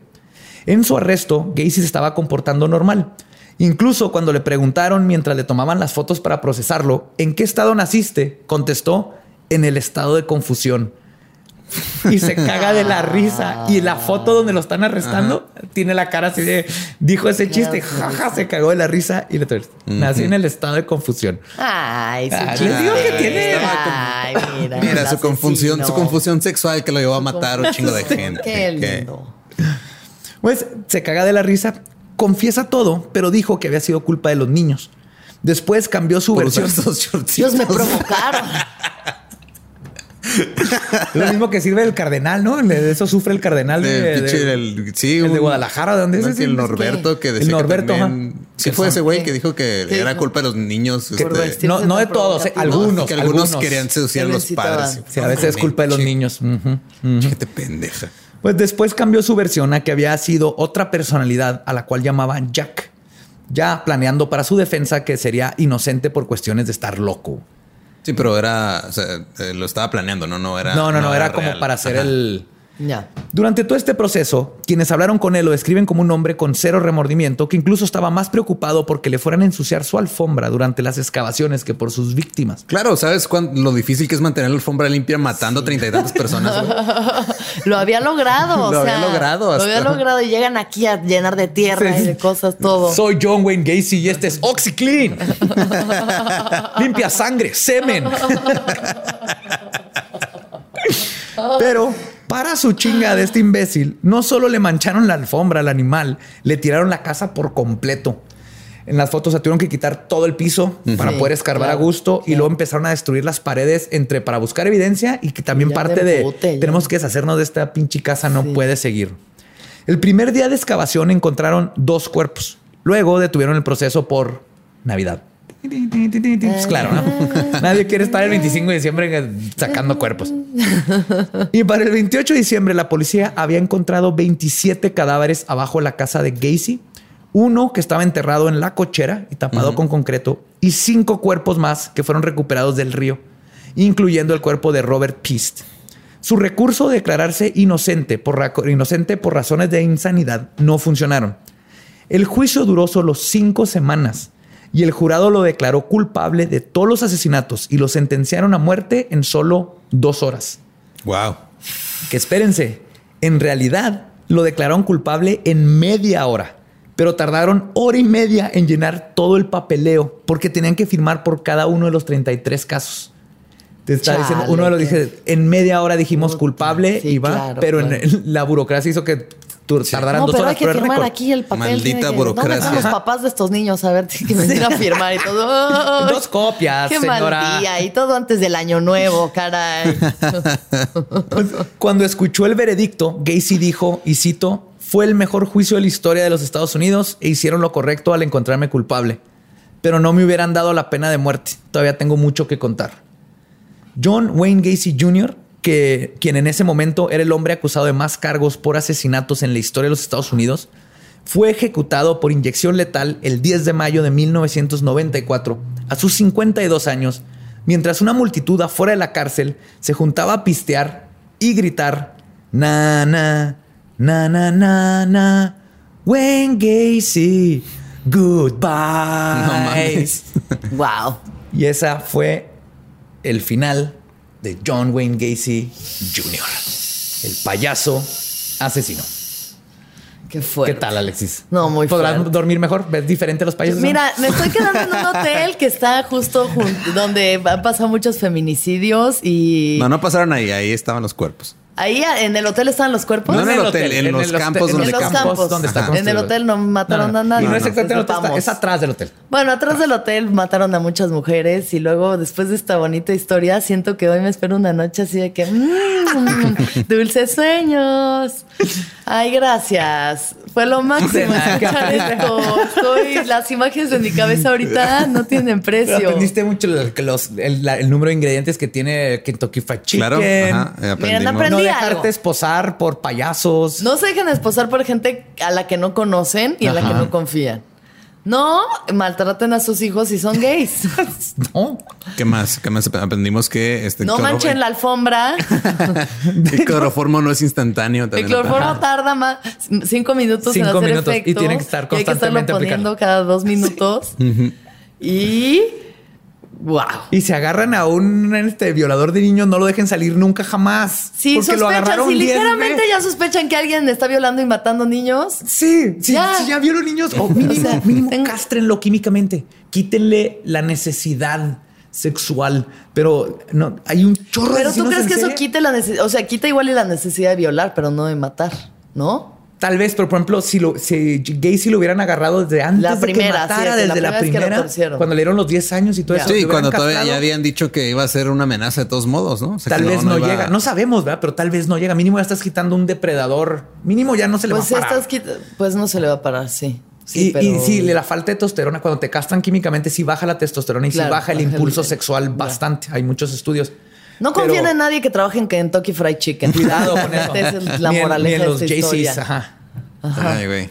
En su arresto, Gacy se estaba comportando normal. Incluso cuando le preguntaron mientras le tomaban las fotos para procesarlo, ¿en qué estado naciste? Contestó, en el estado de confusión. Y se caga de la (laughs) risa. Y la foto donde lo están arrestando tiene la cara así de, dijo ese chiste, jaja, se cagó de la risa y le nací en el estado de confusión. Ay, su Ah, chiste. les digo que tiene- Ay, mira. (laughs) Mira, su confusión, su confusión sexual que lo llevó a matar a un chingo de gente. Qué que- lindo. Pues se caga de la risa, confiesa todo, pero dijo que había sido culpa de los niños. Después cambió su por versión. Dios (laughs) me provocaron. Lo mismo que sirve el cardenal, ¿no? De eso sufre el cardenal de, De, pinche, de- el, sí, el de Guadalajara, ¿de dónde es ese? El que- Norberto que el decía Norberto, que también-. Sí fue ese güey ¿qué? que dijo que ¿Qué era culpa de los niños. Este, No, no de todos, eh, algunos, que algunos, algunos. querían seducir a los padres. Sí, a veces es culpa de los niños. Ujú, ujú. Gente pendeja. Pues después cambió su versión a que había sido otra personalidad a la cual llamaban Jack, ya planeando para su defensa que sería inocente por cuestiones de estar loco. Sí, pero era, o sea, eh, lo estaba planeando, no, no era. no, no, no, era, como para hacer Ajá. el... Ya. Durante todo este proceso, quienes hablaron con él lo describen como un hombre con cero remordimiento que incluso estaba más preocupado porque le fueran a ensuciar su alfombra durante las excavaciones que por sus víctimas. Claro, ¿sabes cuán- lo difícil que es mantener la alfombra limpia matando treinta y tantas personas? (laughs) Lo había logrado. o Lo sea, había logrado Lo había hasta- logrado y llegan aquí a llenar de tierra Sí. y de cosas todo. Soy John Wayne Gacy y este es OxyClean. (laughs) Limpia sangre, semen. (laughs) Pero para su chinga de este imbécil, no solo le mancharon la alfombra al animal, le tiraron la casa por completo. En las fotos se tuvieron que quitar todo el piso para Sí, poder escarbar claro, a gusto y luego empezaron a destruir las paredes entre para buscar evidencia y que también Ya parte de tenemos que deshacernos de esta pinche casa, no Sí. puede seguir. El primer día de excavación encontraron dos cuerpos. Luego detuvieron el proceso por Navidad. Pues claro, ¿no? (laughs) Nadie quiere estar el 25 de diciembre sacando cuerpos. Y para el 28 de diciembre la policía había encontrado 27 cadáveres abajo de la casa de Gacy. Uno que estaba enterrado en la cochera y tapado con concreto y cinco cuerpos más que fueron recuperados del río, incluyendo el cuerpo de Robert Pist. Su recurso de declararse inocente por, inocente por razones de insanidad no funcionaron. El juicio duró solo cinco semanas y el jurado lo declaró culpable de todos los asesinatos y lo sentenciaron a muerte en solo dos horas. Wow. Que espérense, en realidad lo declararon culpable en media hora, pero tardaron hora y media en llenar todo el papeleo porque tenían que firmar por cada uno de los 33 casos. Te está Chale, diciendo, uno de los dije, en media hora dijimos culpable sí, y va, claro, pero en- claro. en la burocracia hizo que tardaran No, dos pero horas. hay que firmar aquí el papel. Maldita que- ¿Dónde burocracia. están los papás de estos niños? A ver, tienen que venir a firmar y todo. (laughs) Dos copias, Qué señora. mal día. Y todo antes del año nuevo, caray. (laughs) Cuando escuchó el veredicto, Gacy dijo, y cito, fue el mejor juicio de la historia de los Estados Unidos e hicieron lo correcto al encontrarme culpable. Pero no me hubieran dado la pena de muerte. Todavía tengo mucho que contar. John Wayne Gacy Jr., que, quien en ese momento era el hombre acusado de más cargos por asesinatos en la historia de los Estados Unidos, fue ejecutado por inyección letal el 10 de mayo de 1994, a sus 52 años, mientras una multitud afuera de la cárcel se juntaba a pistear y gritar na na na na na na Wayne Gacy goodbye. No mames. (laughs) Wow. Y esa fue el final de John Wayne Gacy Jr., el payaso asesino. Qué fuerte. ¿Qué tal, Alexis? No, muy ¿Podrás fuerte. dormir mejor? ¿Ves diferente los payasos? Mira, me estoy quedando en un hotel que está justo donde han pasado muchos feminicidios y No, no pasaron ahí, ahí estaban los cuerpos. Ahí en el hotel están los cuerpos. No en el hotel, en los campos en donde los campos. donde está en el hotel no mataron a nadie. Y no es exactamente el hotel, está- sepamos. es atrás del hotel. Bueno, atrás del hotel mataron a muchas mujeres y luego después de esta bonita historia siento que hoy me espero una noche así de que mm, (laughs) dulces sueños. Ay, gracias. Fue lo (laughs) máximo escuchar esto. Estoy, las imágenes de mi cabeza ahorita no tienen Pero precio. aprendiste mucho los, el, la- el número de ingredientes que tiene Kentucky Fried Chicken. Claro. Ajá, eh, aprendí No algo. dejarte esposar por payasos. No se dejen esposar por gente a la que no conocen y a la que no confían. No maltraten a sus hijos si son gays. (laughs) No. ¿Qué más? ¿Qué más aprendimos que este No cloro- manchen la alfombra. (laughs) El cloroformo no es instantáneo. El cloroformo tarda más cinco minutos en Cinco hacer minutos, y efecto. tiene que estar y hay que estarlo constantemente poniendo aplicando. cada dos minutos. Y wow. Y se agarran a un este, violador de niños, no lo dejen salir nunca jamás. Sí, porque lo sospechan, agarraron si 10 ligeramente veces. ya sospechan que alguien está violando y matando niños. Sí, sí, Ya. si ya violó niños, (laughs) mínimo, O sea, mínimo tengo- castrenlo químicamente. Quítenle la necesidad sexual. Pero no, hay un chorro de Pero tú crees que eso quite la necesidad, o sea, quita igual y la necesidad de violar, pero no de matar, ¿no? Tal vez, pero por ejemplo, si, lo, si Gacy lo hubieran agarrado desde antes La de primera, que matara, sí, desde la la primera vez que lo primera, torcieron. cuando le dieron los 10 años y todo eso. Sí, cuando todavía ya habían dicho que iba a ser una amenaza de todos modos, ¿no? O sea, Tal vez no, iba- llega. No sabemos, ¿verdad? Pero tal vez no llega. Mínimo ya estás quitando un depredador. Mínimo ya no se le Pues va a parar. estás pues no se le va a parar, sí. Sí, y, pero- y sí, la falta de testosterona, cuando te castran químicamente, sí baja la testosterona y Claro, sí baja el baja el- impulso sexual bastante. Hay muchos estudios. No Pero confíen en nadie que trabaje en Kentucky Fried Chicken. Cuidado con eso. Esa es la Ni en- moraleja ni en los de esta historia. JCs. Ajá. Ay, güey.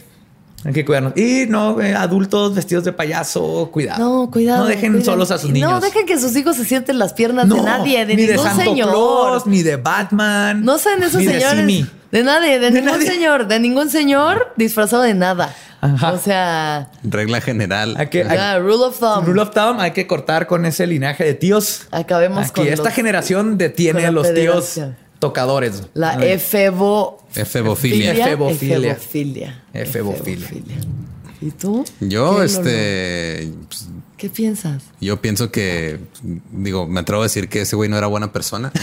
Hay que cuidarnos. Y no, eh, adultos vestidos de payaso, cuidado. No, cuidado. No dejen cuiden. solos a sus niños. No dejen que sus hijos se sienten las piernas de nadie, de ni ningún de Santo señor. Claus, ni de Batman. No sean esos ni de señores. Simi. De nadie, de, De ningún nadie. señor, de ningún señor disfrazado de nada. Ajá. O sea, Regla general. Hay que, hay- ya, rule of thumb. Rule of thumb, hay que cortar con ese linaje de tíos. Acabemos Aquí, con esta los- generación detiene a los tíos tocadores. La efebo... Efebofilia. Efebofilia. Efebofilia. Efebofilia. ¿Y tú? Yo, ¿Qué, este. pues? ¿Qué piensas? yo pienso que. Digo, me atrevo a decir que ese güey no era buena persona. (laughs)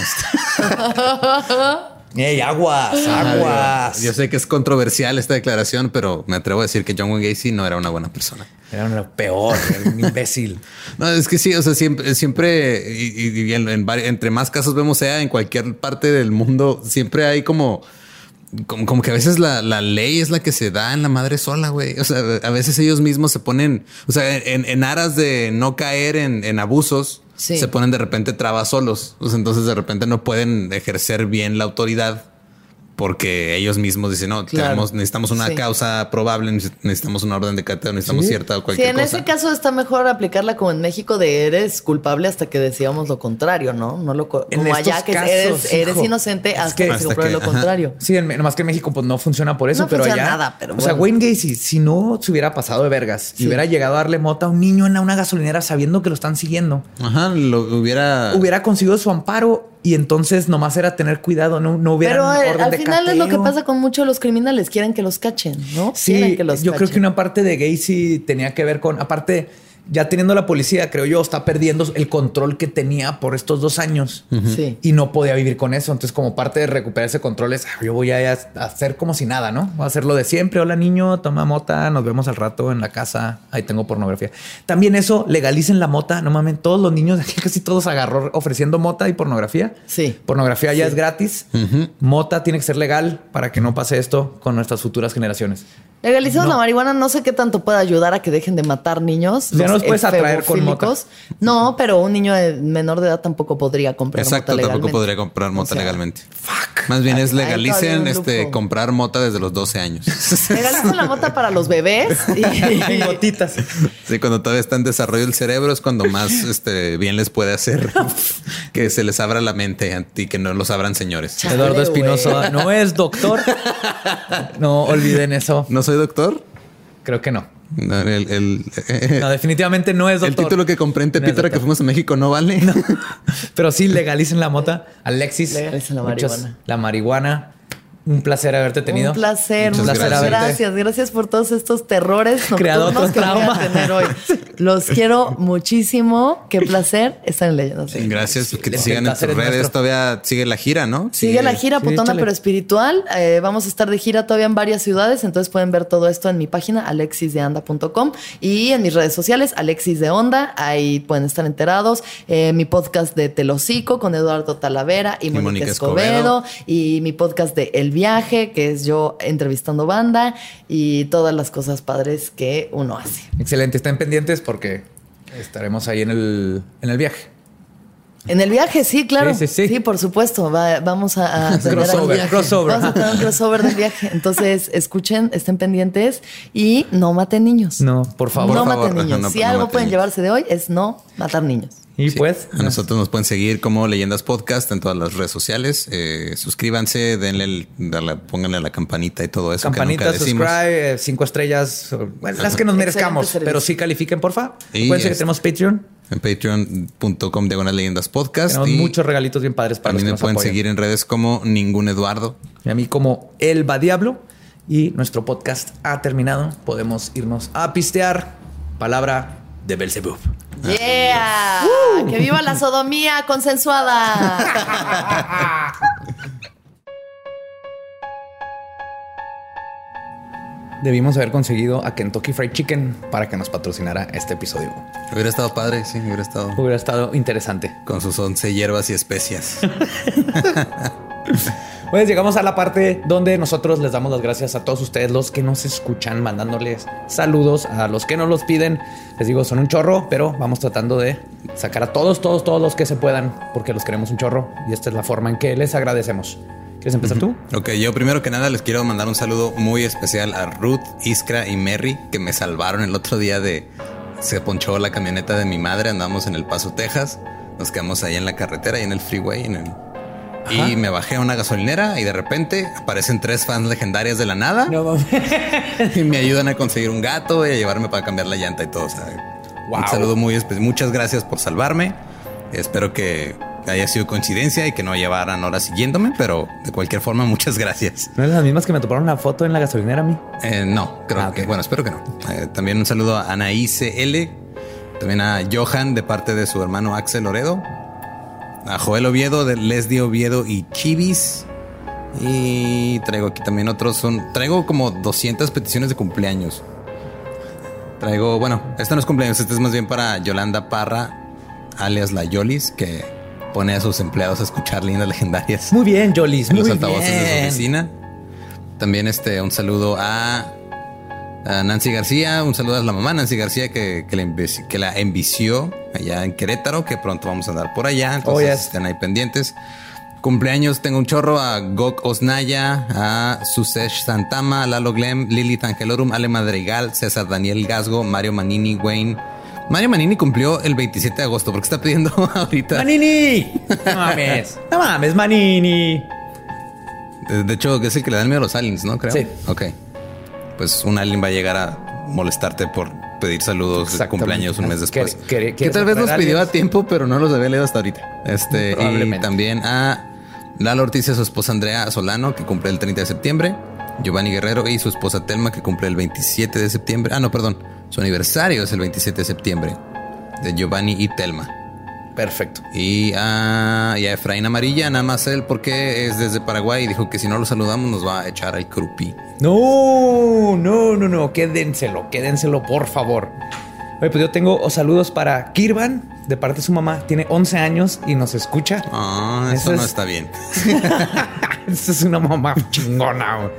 (laughs) ¡Ey, aguas! ¡Aguas! Yo sé que es controversial esta declaración, pero me atrevo a decir que John Wayne Gacy no era una buena persona. Era lo peor, era un imbécil. (laughs) No, es que sí, o sea, siempre, siempre y, y- en, en entre más casos vemos sea en cualquier parte del mundo, siempre hay como, como, como que a veces la, la ley es la que se da en la madre sola, güey. O sea, a veces ellos mismos se ponen, o sea, en, en aras de no caer en, en abusos, Sí. se ponen de repente trabas solos. Sea, entonces de repente no pueden ejercer bien la autoridad. Porque ellos mismos dicen, no, Claro. tenemos, necesitamos una Sí. causa probable, necesitamos una orden de cateo, necesitamos cierta o Sí, cualquier en cosa. ese caso está mejor aplicarla como en México de eres culpable hasta que decíamos lo contrario, ¿no? No lo En como allá que casos, eres, eres inocente es hasta que- que, se compruebe lo ajá. contrario. Sí, en, nomás que en México pues no funciona por eso, No pero funciona allá. nada, pero o sea. Wayne Gacy, si no se hubiera pasado de vergas y Sí. hubiera llegado a darle mota a un niño en una gasolinera sabiendo que lo están siguiendo, Ajá, lo hubiera. hubiera conseguido su amparo y entonces nomás era tener cuidado, no, no hubiera. Pero eh, orden al de final es lo que pasa con muchos de los criminales, quieren que los cachen, ¿no? Sí, que los yo creo que una parte de Gacy tenía que ver con, aparte, ya teniendo la policía, creo yo, está perdiendo el control que tenía por estos dos años Sí. y no podía vivir con eso. Entonces, como parte de recuperar ese control es, "Ah, yo voy a hacer como si nada, ¿no? Voy a hacer lo de siempre. Hola niño, toma mota, nos vemos al rato en la casa. Ahí tengo pornografía. También eso, legalicen la mota. No mames, todos los niños (laughs) aquí casi todos agarró ofreciendo mota y pornografía. Sí. Pornografía ya es gratis. Mota tiene que ser legal para que no pase esto con nuestras futuras generaciones. Legalizamos la marihuana, no sé qué tanto puede ayudar a que dejen de matar niños. Ya los nos puedes atraer con mota. No, pero un niño de menor de edad tampoco podría comprar Exacto, mota tampoco podría comprar mota O sea, legalmente. Más bien es legalicen este comprar mota desde los 12 años. (laughs) Legalizan la mota para los bebés (laughs) y, gotitas. Sí, cuando todavía está en desarrollo el cerebro es cuando más (laughs) este, bien les puede hacer que se les abra la mente y que no los abran señores. Chale, Eduardo. Espinosa no es doctor. No olviden eso. ¿No soy doctor? Creo que no. No, el, el- eh, No, definitivamente no es el doctor. título que compré en Tepito que fuimos a México no vale. (laughs) Pero sí, legalicen la mota. Alexis. Legalicen la marihuana. La marihuana. Un placer haberte tenido. Un placer, Muchas gracias. gracias. gracias. Gracias por todos estos terrores (laughs) Creado nocturnos otro que voy a tener hoy. (laughs) Los quiero muchísimo. Qué placer estar en Leyendas. Gracias, que te sigan en tus redes. nuestro. Todavía sigue la gira, ¿no? Sigue la gira sí, putona pero espiritual. Eh, vamos a estar de gira todavía en varias ciudades, entonces pueden ver todo esto en mi página alexisdeanda.com y en mis redes sociales Alexis de Onda. Ahí pueden estar enterados. Eh, mi podcast de Telocico con Eduardo Talavera y, Mónica, Mónica Escobedo, y mi podcast de El Viaje, que es yo entrevistando banda y todas las cosas padres que uno hace. Excelente. Estén pendientes porque estaremos ahí en el, en el viaje. En el viaje, sí, claro. Sí, sí, sí. por supuesto. Va- vamos a, a (laughs) tener Crossover, el viaje. crossover. Vamos a tener un crossover del viaje. Entonces, escuchen, estén pendientes y no maten niños. No, por favor. no Por maten niños. (laughs) no- si no algo pueden niños. llevarse de hoy es no matar niños. Y Sí. pues, a nosotros nos pueden seguir como Leyendas Podcast en todas las redes sociales. Eh, suscríbanse, denle, el- pónganle la campanita y todo eso. que campanita, nunca decimos. subscribe, eh, cinco estrellas, bueno, las que nos merezcamos, pero sí califiquen, porfa. Y Pueden ser que tenemos Patreon. En patreon.com diagonal leyendas podcast. Tenemos y muchos regalitos bien padres para los también que me nos pueden seguir en redes como ningún Eduardo. Y a mí como El Va Diablo. Y nuestro podcast ha terminado. Podemos irnos a pistear. Palabra de Belzebub. ¡Yeah! ¡Que viva la sodomía consensuada! (laughs) Debimos haber conseguido a Kentucky Fried Chicken para que nos patrocinara este episodio. Hubiera estado padre, sí, hubiera estado Hubiera estado interesante. con sus 11 hierbas y especias. (laughs) Pues llegamos a la parte donde nosotros les damos las gracias a todos ustedes, los que nos escuchan, mandándoles saludos a los que nos los piden. Les digo, son un chorro, pero vamos tratando de sacar a todos, todos, todos los que se puedan, porque los queremos un chorro y esta es la forma en que les agradecemos. ¿Quieres empezar tú? Ok, yo primero que nada les quiero mandar un saludo muy especial a Ruth, Iskra y Merry que me salvaron el otro día de... Se ponchó la camioneta de mi madre, andamos en El Paso, Texas. Nos quedamos ahí en la carretera y en el freeway. En el... Y me bajé a una gasolinera y de repente aparecen tres fans legendarias de la nada y me ayudan a conseguir un gato y a llevarme para cambiar la llanta y todo. o sea, Wow. Un saludo muy especial. Muchas gracias por salvarme. Espero que haya sido coincidencia y que no llevaran horas siguiéndome, pero de cualquier forma, muchas gracias. ¿No es las mismas que me toparon una foto en la gasolinera a mí? Eh, no, creo Ah, que, bueno, espero que no. Eh, también un saludo a Anaíse L, también a Johan de parte de su hermano Axel Oredo, a Joel Oviedo de Leslie Oviedo y Chivis. Y traigo aquí también otros, son, traigo como 200 peticiones de cumpleaños. Traigo, bueno, este no es cumpleaños, este es más bien para Yolanda Parra, alias La Yolis, que pone a sus empleados a escuchar lindas legendarias Muy bien, Jolis. en Muy los altavoces de su oficina. También este, un saludo a, a Nancy García, un saludo a la mamá Nancy García que, que, la, envici- que la envició allá en Querétaro, que pronto vamos a andar por allá, entonces Oh, yes. estén ahí pendientes. Cumpleaños, tengo un chorro a Gok Osnaya, a Susesh Santama, a Lalo Glem, Lilith Angelorum, Ale Madrigal, César Daniel Gasgo, Mario Manini, Wayne. Mario Manini cumplió el 27 de agosto, porque está pidiendo (laughs) ahorita. Manini. No mames. (laughs) No mames, Manini. De hecho, es el que le dan miedo a los aliens, ¿no? Creo. Sí. Ok. Pues un alien va a llegar a molestarte por pedir saludos de cumpleaños un mes después. ¿Quiere- quiere- que tal vez los pidió a tiempo, pero no los había leído hasta ahorita. Este, y también a Lalo Ortiz y su esposa Andrea Solano, que cumple el 30 de septiembre. Giovanni Guerrero y su esposa Telma, que cumple el 27 de septiembre. Ah, no, perdón. Su aniversario es el 27 de septiembre. De Giovanni y Telma. Perfecto. Y a, y a Efraín Amarilla, nada más él, porque es desde Paraguay y dijo que si no lo saludamos nos va a echar al crupi. No, no, no, no. Quédenselo, quédenselo, por favor. Oye, pues yo tengo oh, saludos para Kirvan, de parte de su mamá. Tiene 11 años y nos escucha. Ah, eso, Eso no es- está bien. (laughs) Esa es una mamá chingona.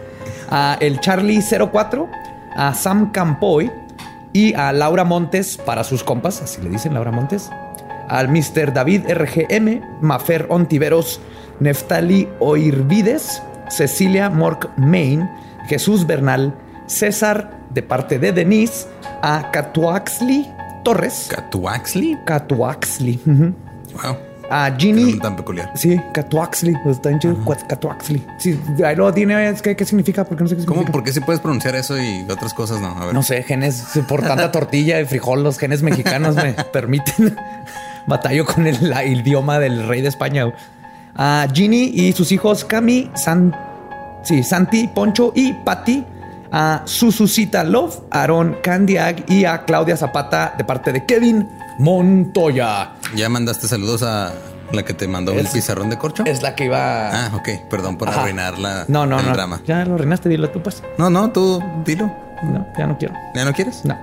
A el Charlie 04, a Sam Campoy y a Laura Montes para sus compas, así le dicen Laura Montes, al Mr. David RGM, Mafer Ontiveros, Neftali Oirvides, Cecilia Mork Main, Jesús Bernal, César de parte de Denise, a Catuaxli Torres. ¿Catuaxli? Catuaxli. ujú. Wow. A Ginny. tan peculiar. Sí, Catuaxli. Está en chido. Catuaxli. Sí, ahí lo tiene. es que, ¿Qué significa? Porque no sé qué ¿Cómo? ¿Por qué sí puedes pronunciar eso y otras cosas no? A ver. No sé, genes por tanta (laughs) tortilla y frijol, los genes mexicanos me (laughs) permiten. Batallo con el, la- el idioma del rey de España. A Ginny y sus hijos Cami, San, sí, Santi, Poncho y Patty. A Sususita Love, Aaron Candiag y a Claudia Zapata de parte de Kevin Montoya. ¿Ya mandaste saludos a la que te mandó el pizarrón de corcho? Es la que iba. Ah, ok. Perdón por Ajá. arruinar la, no, no, el no. drama. Ya lo arruinaste, dilo tú, pues. No, no, tú dilo. No, ya no quiero. ¿Ya no quieres? No.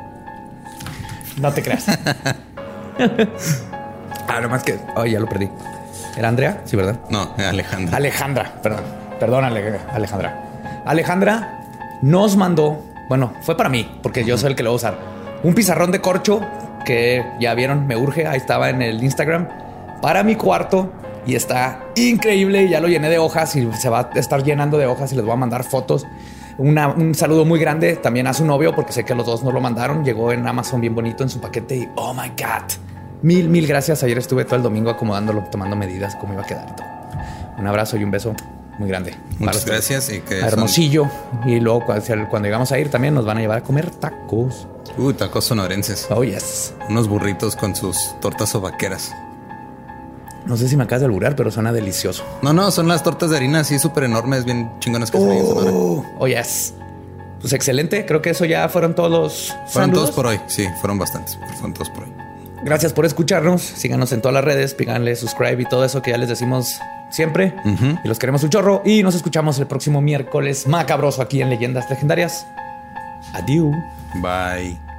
No te creas. (laughs) ah, nomás que. Oh, ya lo perdí. ¿Era Andrea? Sí, ¿verdad? No, Alejandra. Alejandra, perdón. Perdón, Ale- Alejandra. Alejandra nos mandó, bueno, fue para mí, porque yo soy el que lo va a usar. Un pizarrón de corcho que ya vieron, me urge, ahí estaba en el Instagram, para mi cuarto y está increíble. Ya lo llené de hojas y se va a estar llenando de hojas y les voy a mandar fotos. Una- un saludo muy grande también a su novio, porque sé que los dos nos lo mandaron. Llegó en Amazon bien bonito en su paquete y oh my God. Mil, mil gracias. Ayer estuve todo el domingo acomodándolo, tomando medidas, cómo iba a quedar y todo. Un abrazo y un beso muy grande. Muchas gracias y que son- Hermosillo. Y luego cuando, llegamos a ir también nos van a llevar a comer tacos. Uh, tacos sonorenses. Oh, yes. Unos burritos con sus tortas o vaqueras. No sé si me acabas de alburar, pero suena delicioso. No, no, son las tortas de harina así súper enormes, bien chingonas que se. Oh, oh, yes. Pues excelente. Creo que eso ya fueron todos los Fueron saludos. todos por hoy. Sí, fueron bastantes. Fueron todos por hoy. Gracias por escucharnos. Síganos en todas las redes, píganle subscribe y todo eso que ya les decimos siempre. Y los queremos un chorro. Y nos escuchamos el próximo miércoles macabroso aquí en Leyendas Legendarias. Adiós. Bye.